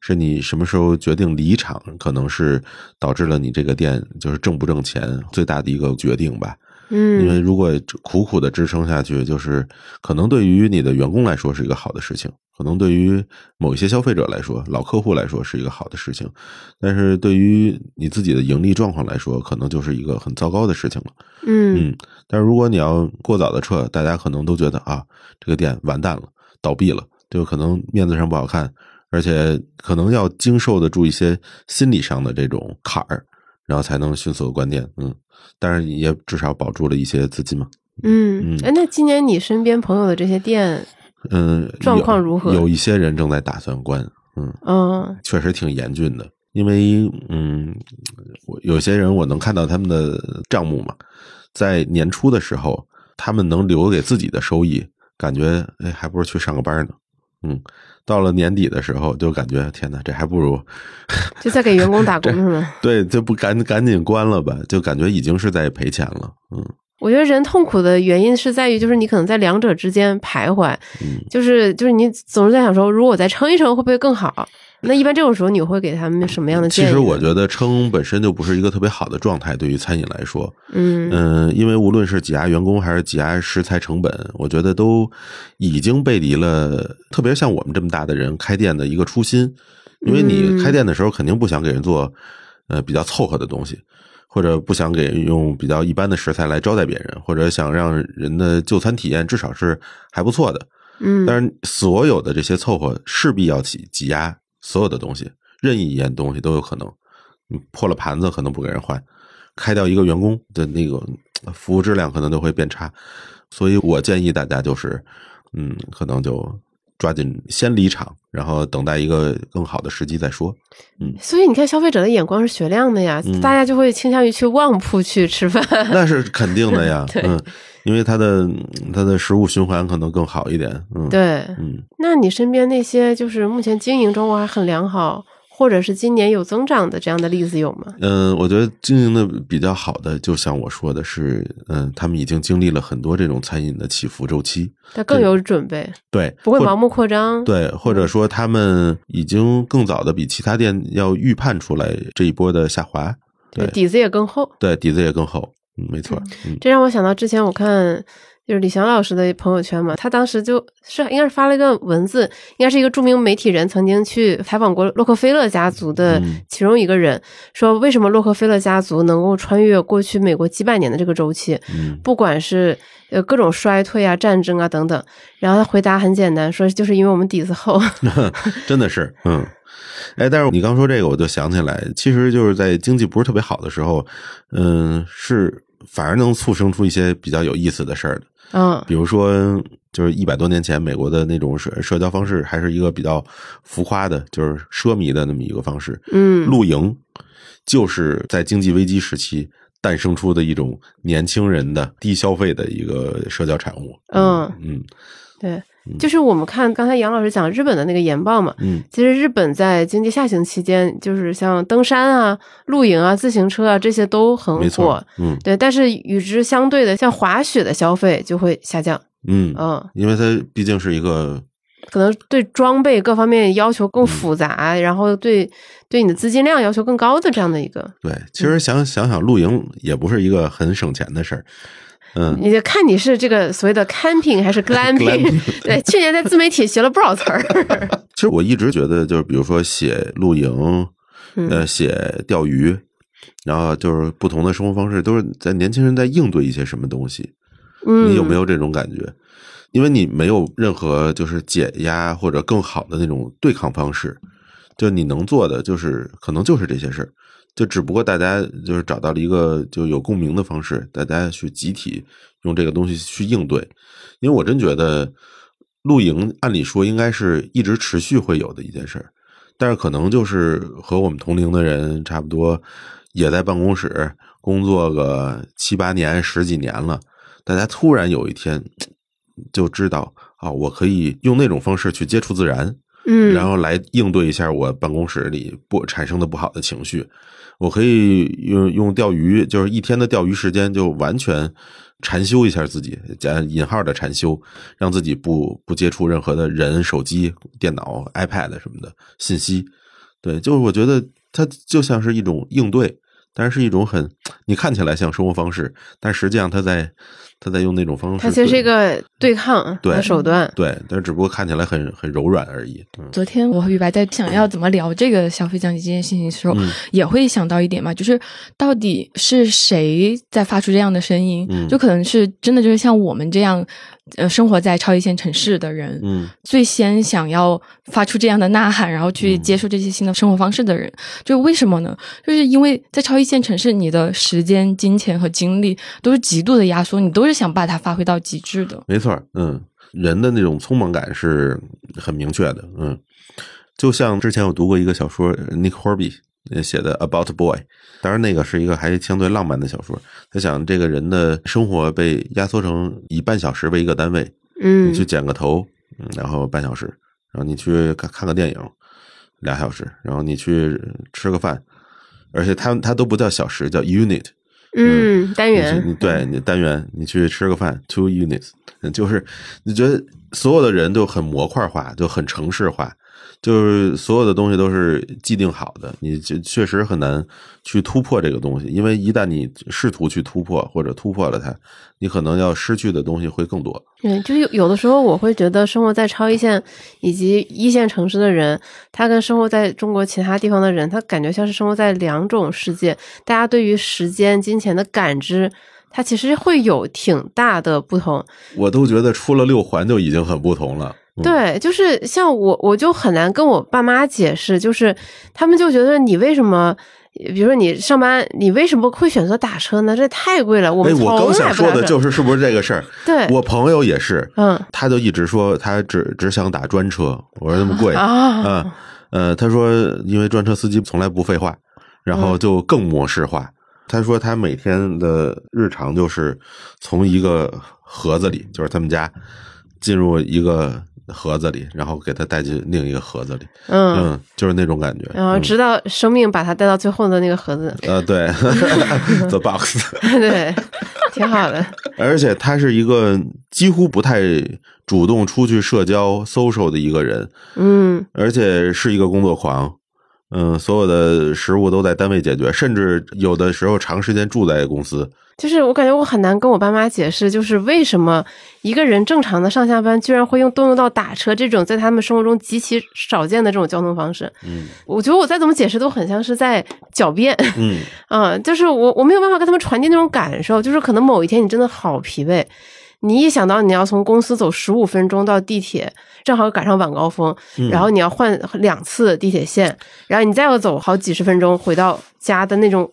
是你什么时候决定离场，可能是导致了你这个店就是挣不挣钱最大的一个决定吧。嗯，因为如果苦苦的支撑下去，就是可能对于你的员工来说是一个好的事情，可能对于某一些消费者来说、老客户来说是一个好的事情，但是对于你自己的盈利状况来说，可能就是一个很糟糕的事情了。嗯嗯，但是如果你要过早的撤，大家可能都觉得啊，这个店完蛋了，倒闭了，就可能面子上不好看，而且可能要经受得住一些心理上的这种坎儿，然后才能迅速的关店。嗯。但是也至少保住了一些资金嘛。嗯，哎，那今年你身边朋友的这些店，嗯，状况如何？有一些人正在打算关，嗯嗯，确实挺严峻的。因为嗯，我有些人我能看到他们的账目嘛，在年初的时候，他们能留给自己的收益，感觉哎，还不如去上个班呢。嗯，到了年底的时候，就感觉天哪，这还不如 就在给员工打工 是吗？对，就不赶赶紧关了吧，就感觉已经是在赔钱了。嗯，我觉得人痛苦的原因是在于，就是你可能在两者之间徘徊，嗯就是就是你总是在想说，如果我再撑一撑，会不会更好？那一般这种时候，你会给他们什么样的建议？其实我觉得撑本身就不是一个特别好的状态，对于餐饮来说，嗯嗯，因为无论是挤压员工还是挤压食材成本，我觉得都已经背离了，特别像我们这么大的人开店的一个初心。因为你开店的时候，肯定不想给人做呃比较凑合的东西，或者不想给人用比较一般的食材来招待别人，或者想让人的就餐体验至少是还不错的。嗯，但是所有的这些凑合势必要挤挤压。所有的东西，任意一样东西都有可能。你破了盘子，可能不给人换；开掉一个员工的那个服务质量，可能都会变差。所以我建议大家就是，嗯，可能就抓紧先离场，然后等待一个更好的时机再说。嗯，所以你看，消费者的眼光是雪亮的呀，大家就会倾向于去旺铺去吃饭。那是肯定的呀，嗯。因为它的它的食物循环可能更好一点，嗯，对，嗯，那你身边那些就是目前经营状况还很良好，或者是今年有增长的这样的例子有吗？嗯，我觉得经营的比较好的，就像我说的是，嗯，他们已经经历了很多这种餐饮的起伏周期，他更有准备，对，不会盲目扩张，对，或者说他们已经更早的比其他店要预判出来这一波的下滑，对，底子也更厚，对，底子也更厚。嗯，没错，这让我想到之前我看就是李翔老师的朋友圈嘛，他当时就是应该是发了一个文字，应该是一个著名媒体人曾经去采访过洛克菲勒家族的其中一个人，说为什么洛克菲勒家族能够穿越过去美国几百年的这个周期，不管是呃各种衰退啊、战争啊等等，然后他回答很简单，说就是因为我们底子厚，真的是，嗯。哎，但是你刚说这个，我就想起来，其实就是在经济不是特别好的时候，嗯，是反而能促生出一些比较有意思的事儿的。嗯，比如说，就是一百多年前美国的那种社社交方式，还是一个比较浮夸的，就是奢靡的那么一个方式。嗯，露营就是在经济危机时期诞生出的一种年轻人的低消费的一个社交产物。嗯嗯，对。就是我们看刚才杨老师讲日本的那个研报嘛，嗯，其实日本在经济下行期间，就是像登山啊、露营啊、自行车啊这些都很火，嗯，对。但是与之相对的，像滑雪的消费就会下降，嗯。嗯，因为它毕竟是一个可能对装备各方面要求更复杂，然后对对你的资金量要求更高的这样的一个。对，其实想想想露营也不是一个很省钱的事儿。嗯，你就看你是这个所谓的 camping 还是 glamping？对，去年在自媒体学了不少词儿。其实我一直觉得，就是比如说写露营，呃，写钓鱼，然后就是不同的生活方式，都是在年轻人在应对一些什么东西。嗯，你有没有这种感觉？因为你没有任何就是减压或者更好的那种对抗方式，就你能做的就是可能就是这些事儿。就只不过大家就是找到了一个就有共鸣的方式，大家去集体用这个东西去应对。因为我真觉得露营按理说应该是一直持续会有的一件事儿，但是可能就是和我们同龄的人差不多，也在办公室工作个七八年、十几年了，大家突然有一天就知道啊，我可以用那种方式去接触自然。嗯，然后来应对一下我办公室里不产生的不好的情绪，我可以用用钓鱼，就是一天的钓鱼时间，就完全禅修一下自己，加引号的禅修，让自己不不接触任何的人、手机、电脑、iPad 什么的信息。对，就是我觉得它就像是一种应对，但是是一种很你看起来像生活方式，但实际上它在。他在用那种方式，它其实是一个对抗的手段，对，但是只不过看起来很很柔软而已。昨天我和雨白在想要怎么聊这个消费降级这件事情的时候，也会想到一点嘛，就是到底是谁在发出这样的声音？就可能是真的就是像我们这样。呃，生活在超一线城市的人，嗯，最先想要发出这样的呐喊，然后去接受这些新的生活方式的人，就为什么呢？就是因为在超一线城市，你的时间、金钱和精力都是极度的压缩，你都是想把它发挥到极致的。没错，嗯，人的那种匆忙感是很明确的，嗯，就像之前我读过一个小说，Nick Horby。写的 About Boy，当然那个是一个还相对浪漫的小说。他想这个人的生活被压缩成以半小时为一个单位，嗯，你去剪个头，然后半小时，然后你去看看个电影，俩小时，然后你去吃个饭，而且他他都不叫小时，叫 unit，嗯，单元，你对你单元，你去吃个饭，two units，就是你觉得所有的人都很模块化，就很城市化。就是所有的东西都是既定好的，你就确实很难去突破这个东西，因为一旦你试图去突破或者突破了它，你可能要失去的东西会更多。对，就有有的时候我会觉得，生活在超一线以及一线城市的人，他跟生活在中国其他地方的人，他感觉像是生活在两种世界。大家对于时间、金钱的感知，它其实会有挺大的不同。我都觉得出了六环就已经很不同了。对，就是像我，我就很难跟我爸妈解释，就是他们就觉得你为什么，比如说你上班，你为什么会选择打车呢？这太贵了。我们我刚想说的就是是不是这个事儿？对，我朋友也是，嗯，他就一直说他只只想打专车。我说那么贵啊，嗯呃，他说因为专车司机从来不废话，然后就更模式化。他说他每天的日常就是从一个盒子里，就是他们家进入一个。盒子里，然后给他带进另一个盒子里，嗯，就是那种感觉，然后直到生命把他带到最后的那个盒子，呃，对，The Box，对，挺好的。而且他是一个几乎不太主动出去社交、social 的一个人，嗯，而且是一个工作狂。嗯，所有的食物都在单位解决，甚至有的时候长时间住在公司。就是我感觉我很难跟我爸妈解释，就是为什么一个人正常的上下班居然会用动用到打车这种在他们生活中极其少见的这种交通方式。嗯，我觉得我再怎么解释都很像是在狡辩。嗯，啊，就是我我没有办法跟他们传递那种感受，就是可能某一天你真的好疲惫。你一想到你要从公司走十五分钟到地铁，正好赶上晚高峰，然后你要换两次地铁线，然后你再要走好几十分钟回到家的那种，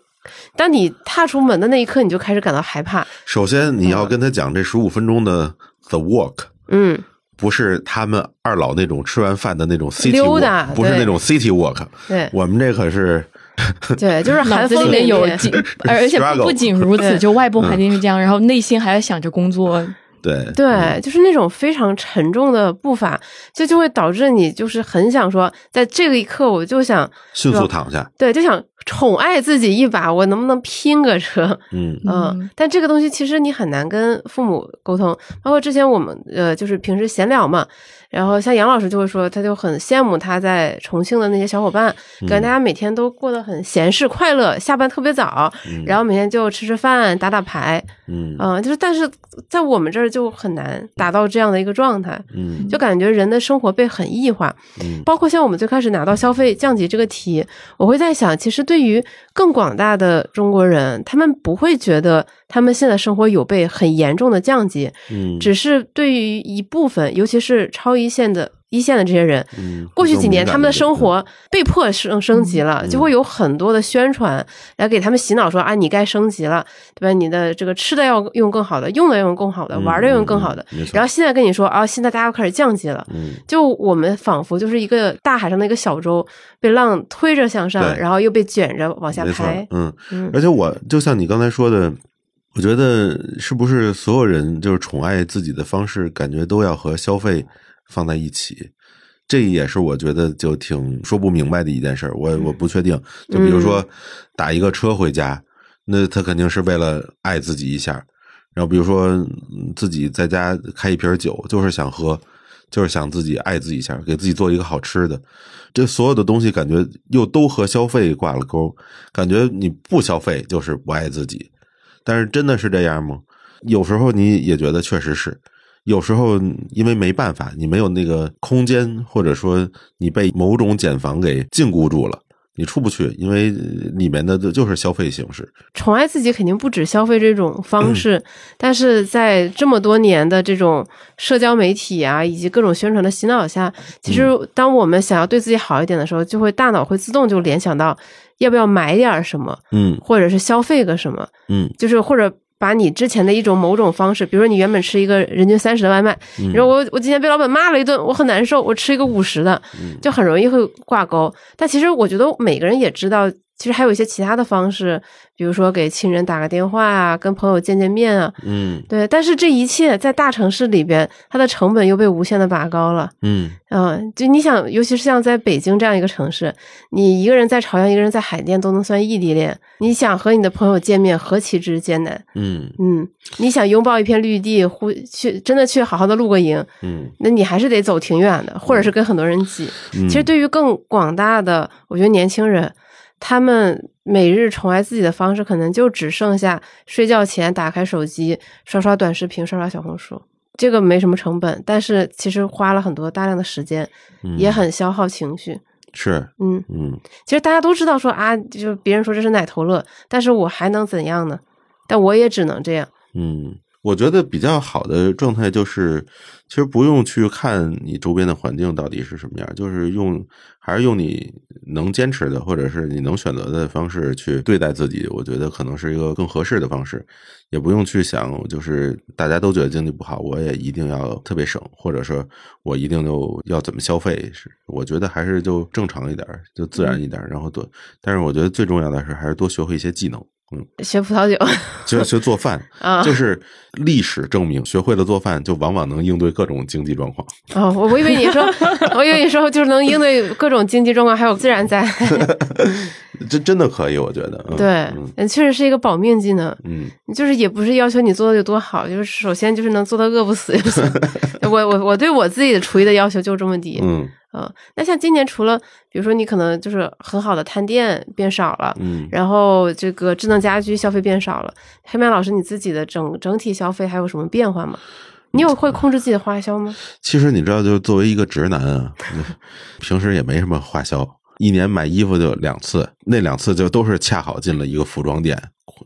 当你踏出门的那一刻，你就开始感到害怕。首先，你要跟他讲这十五分钟的 the walk，嗯，不是他们二老那种吃完饭的那种 city walk，不是那种 city walk，对，我们这可是，对，就是寒风里面有，而且不仅如此，就外部环境是这样，然后内心还要想着工作。对。对，就是那种非常沉重的步伐，这就会导致你就是很想说，在这个一刻，我就想迅速躺下，对，就想宠爱自己一把，我能不能拼个车？嗯。嗯，但这个东西其实你很难跟父母沟通，包括之前我们呃，就是平时闲聊嘛。然后像杨老师就会说，他就很羡慕他在重庆的那些小伙伴，感觉大家每天都过得很闲适快乐，下班特别早，然后每天就吃吃饭、打打牌，嗯，就是但是在我们这儿就很难达到这样的一个状态，嗯，就感觉人的生活被很异化，嗯，包括像我们最开始拿到消费降级这个题，我会在想，其实对于更广大的中国人，他们不会觉得他们现在生活有被很严重的降级，嗯，只是对于一部分，尤其是超。一线的一线的这些人，过去几年他们的生活被迫升升级了，就会有很多的宣传来给他们洗脑，说啊，你该升级了，对吧？你的这个吃的要用更好的，用的要用更好的，玩的要用更好的。然后现在跟你说啊，现在大家又开始降级了，就我们仿佛就是一个大海上的一个小舟，被浪推着向上，然后又被卷着往下拍。嗯，而且我就像你刚才说的。我觉得是不是所有人就是宠爱自己的方式，感觉都要和消费放在一起？这也是我觉得就挺说不明白的一件事。我我不确定。就比如说打一个车回家，那他肯定是为了爱自己一下。然后比如说自己在家开一瓶酒，就是想喝，就是想自己爱自己一下，给自己做一个好吃的。这所有的东西感觉又都和消费挂了钩，感觉你不消费就是不爱自己。但是真的是这样吗？有时候你也觉得确实是，有时候因为没办法，你没有那个空间，或者说你被某种茧房给禁锢住了，你出不去，因为里面的就是消费形式。宠爱自己肯定不止消费这种方式，但是在这么多年的这种社交媒体啊，以及各种宣传的洗脑下，其实当我们想要对自己好一点的时候，就会大脑会自动就联想到。要不要买点什么？嗯，或者是消费个什么？嗯，就是或者把你之前的一种某种方式，比如说你原本吃一个人均三十的外卖，你说我我今天被老板骂了一顿，我很难受，我吃一个五十的，就很容易会挂钩。但其实我觉得每个人也知道。其实还有一些其他的方式，比如说给亲人打个电话啊，跟朋友见见面啊。嗯，对。但是这一切在大城市里边，它的成本又被无限的拔高了。嗯嗯，就你想，尤其是像在北京这样一个城市，你一个人在朝阳，一个人在海淀，都能算异地恋。你想和你的朋友见面，何其之艰难。嗯嗯，你想拥抱一片绿地，呼去真的去好好的露个营。嗯，那你还是得走挺远的，或者是跟很多人挤。其实对于更广大的，我觉得年轻人。他们每日宠爱自己的方式，可能就只剩下睡觉前打开手机刷刷短视频、刷刷小红书。这个没什么成本，但是其实花了很多大量的时间，也很消耗情绪。是，嗯嗯。其实大家都知道说啊，就别人说这是奶头乐，但是我还能怎样呢？但我也只能这样。嗯，我觉得比较好的状态就是。其实不用去看你周边的环境到底是什么样，就是用还是用你能坚持的，或者是你能选择的方式去对待自己。我觉得可能是一个更合适的方式，也不用去想，就是大家都觉得经济不好，我也一定要特别省，或者说我一定就要怎么消费。是我觉得还是就正常一点，就自然一点，然后多。但是我觉得最重要的是还是多学会一些技能。嗯，学葡萄酒，学学做饭 啊，就是历史证明，学会了做饭，就往往能应对各种经济状况。哦，我我以为你说，我以为你说就是能应对各种经济状况，还有自然灾害。这真的可以，我觉得。对，确实是一个保命技能。嗯，就是也不是要求你做的有多好，就是首先就是能做到饿不死就行。我我我对我自己的厨艺的要求就这么低。嗯。嗯，那像今年除了，比如说你可能就是很好的探店变少了，嗯，然后这个智能家居消费变少了，黑麦老师你自己的整整体消费还有什么变化吗？你有会控制自己的花销吗？其实你知道，就作为一个直男啊，平时也没什么花销，一年买衣服就两次，那两次就都是恰好进了一个服装店，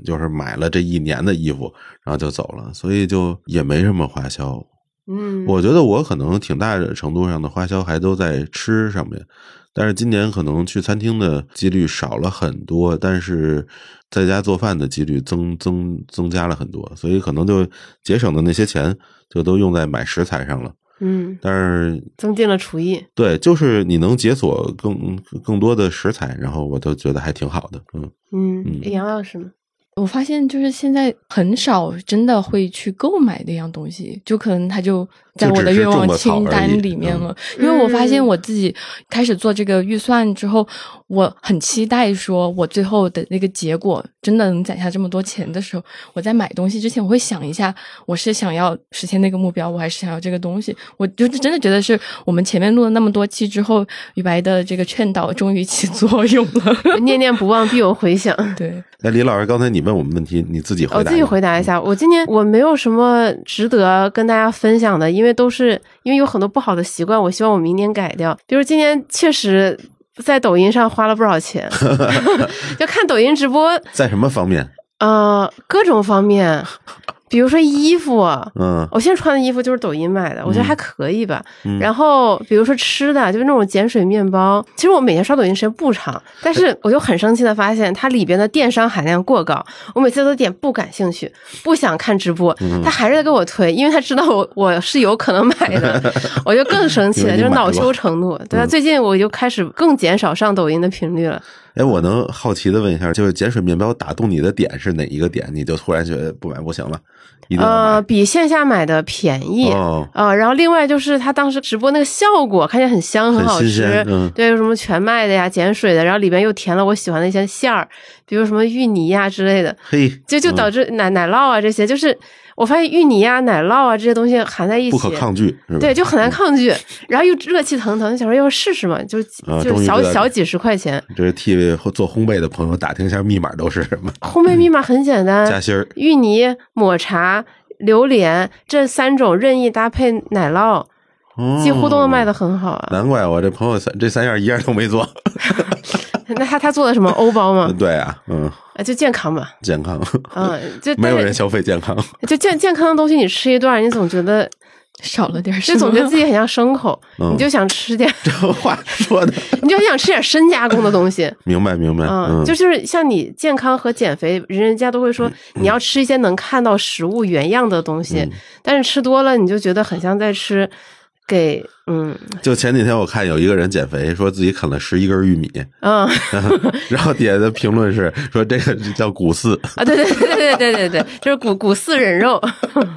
就是买了这一年的衣服，然后就走了，所以就也没什么花销。嗯，我觉得我可能挺大的程度上的花销还都在吃上面，但是今年可能去餐厅的几率少了很多，但是在家做饭的几率增增增加了很多，所以可能就节省的那些钱就都用在买食材上了。嗯，但是增进了厨艺，对，就是你能解锁更更多的食材，然后我都觉得还挺好的。嗯嗯，杨老师呢？我发现就是现在很少真的会去购买那样东西，就可能他就在我的愿望清单里面了。因为我发现我自己开始做这个预算之后，我很期待说，我最后的那个结果真的能攒下这么多钱的时候，我在买东西之前，我会想一下，我是想要实现那个目标，我还是想要这个东西。我就真的觉得是我们前面录了那么多期之后，于白的这个劝导终于起作用了。念念不忘必有回响。对。那李老师，刚才你问我们问题，你自己回答。我自己回答一下。我今年我没有什么值得跟大家分享的，因为都是因为有很多不好的习惯，我希望我明年改掉。比如今年确实在抖音上花了不少钱，就看抖音直播。在什么方面？呃，各种方面。比如说衣服，嗯，我现在穿的衣服就是抖音买的，我觉得还可以吧。然后比如说吃的，就是那种碱水面包。其实我每天刷抖音时间不长，但是我就很生气的发现它里边的电商含量过高。我每次都点不感兴趣，不想看直播，他还是在给我推，因为他知道我 我是有可能买的，我就更生气了，就是恼羞成怒。对啊，最近我就开始更减少上抖音的频率了。哎，我能好奇的问一下，就是碱水面包打动你的点是哪一个点？你就突然觉得不买不行了？呃，比线下买的便宜啊。然后另外就是他当时直播那个效果，看起来很香，很好吃。对，有什么全麦的呀，碱水的，然后里边又填了我喜欢的一些馅儿，比如什么芋泥呀之类的。嘿，就就导致奶奶酪啊这些，就是。我发现芋泥啊、奶酪啊这些东西含在一起，不可抗拒，对，就很难抗拒。然后又热气腾腾，想说要试试嘛，就就小小几十块钱。这是替做烘焙的朋友打听一下密码都是什么？烘焙密码很简单，夹心儿、芋泥、抹茶、榴莲这三种任意搭配奶酪，几乎都能卖的很好啊。难怪我这朋友三这三样一样都没做。那他他做的什么？欧包吗？对啊，嗯，就健康嘛，健康，嗯，就 没有人消费健康，就健健康的东西，你吃一段，你总觉得少了点，就总觉得自己很像牲口，你就想吃点。这话说的，你就很想吃点深加工的东西。明白明白，嗯，就是像你健康和减肥，人家都会说你要吃一些能看到食物原样的东西，但是吃多了，你就觉得很像在吃。给嗯，就前几天我看有一个人减肥，说自己啃了十一根玉米，嗯，然后底下的评论是说这个叫谷饲啊，对对对对对对对，就是谷谷饲人肉，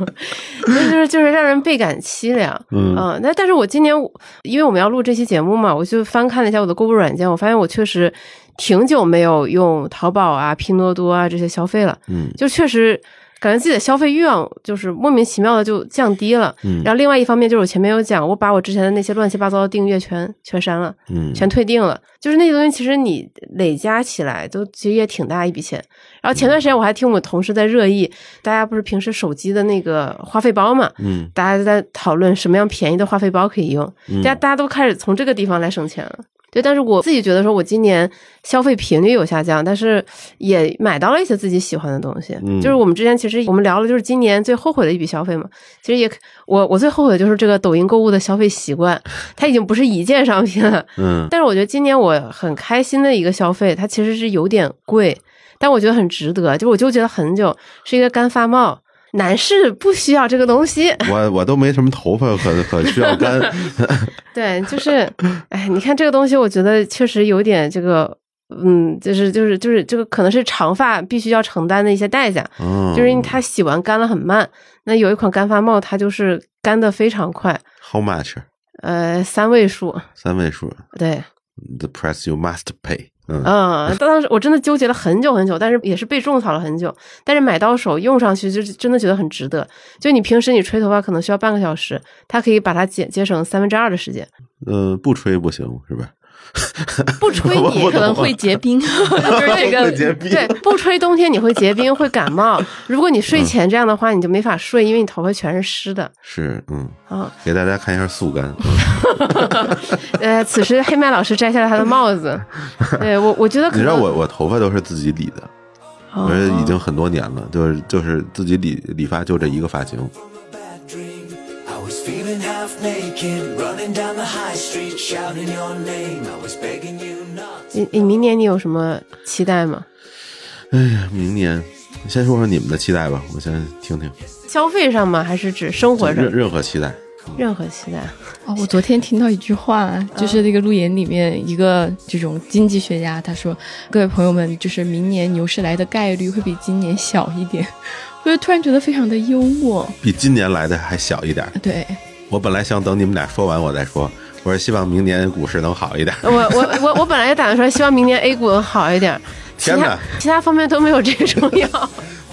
那就是就是让人倍感凄凉，嗯，那但是我今年因为我们要录这期节目嘛，我就翻看了一下我的购物软件，我发现我确实挺久没有用淘宝啊、拼多多啊这些消费了，嗯，就确实。感觉自己的消费欲望就是莫名其妙的就降低了，嗯，然后另外一方面就是我前面有讲，我把我之前的那些乱七八糟的订阅全全删了，嗯，全退订了，就是那些东西其实你累加起来都其实也挺大一笔钱。然后前段时间我还听我们同事在热议，大家不是平时手机的那个话费包嘛，嗯，大家都在讨论什么样便宜的话费包可以用，大家大家都开始从这个地方来省钱了。对，但是我自己觉得说，我今年消费频率有下降，但是也买到了一些自己喜欢的东西。就是我们之前其实我们聊了，就是今年最后悔的一笔消费嘛。其实也我我最后悔的就是这个抖音购物的消费习惯，它已经不是一件商品了。嗯。但是我觉得今年我很开心的一个消费，它其实是有点贵，但我觉得很值得。就我纠结了很久，是一个干发帽。男士不需要这个东西，我我都没什么头发，可可需要干。对，就是，哎，你看这个东西，我觉得确实有点这个，嗯，就是就是就是这个可能是长发必须要承担的一些代价，嗯就是因为它洗完干了很慢。那有一款干发帽，它就是干的非常快。How much？呃，三位数。三位数。对。The price you must pay。嗯，当时我真的纠结了很久很久，但是也是被种草了很久。但是买到手用上去，就是真的觉得很值得。就你平时你吹头发可能需要半个小时，它可以把它节节省三分之二的时间。呃，不吹不行是吧？不吹你可能会结冰，就是这个 对，不吹冬天你会结冰会感冒。如果你睡前这样的话，你就没法睡，因为你头发全是湿的。是，嗯，啊，给大家看一下速干。呃，此时黑麦老师摘下了他的帽子。对我，我觉得你知道我我头发都是自己理的，我已经很多年了，就是就是自己理理发就这一个发型。你你明年你有什么期待吗？哎呀，明年先说说你们的期待吧，我先听听。消费上吗？还是指生活上？任任何期待。任何期待。哦，我昨天听到一句话，就是那个路演里面一个这种经济学家他说：“各位朋友们，就是明年牛市来的概率会比今年小一点。”我就突然觉得非常的幽默，比今年来的还小一点。对，我本来想等你们俩说完我再说。我说希望明年股市能好一点。我我我我本来也打算说希望明年 A 股能好一点。天哪，其他方面都没有这个重要。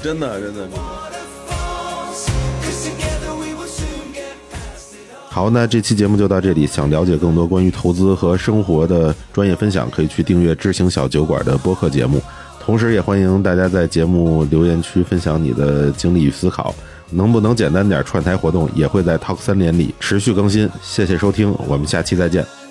真的真的。好，那这期节目就到这里。想了解更多关于投资和生活的专业分享，可以去订阅知行小酒馆的播客节目。同时，也欢迎大家在节目留言区分享你的经历与思考。能不能简单点？串台活动也会在 Talk 三连里持续更新。谢谢收听，我们下期再见。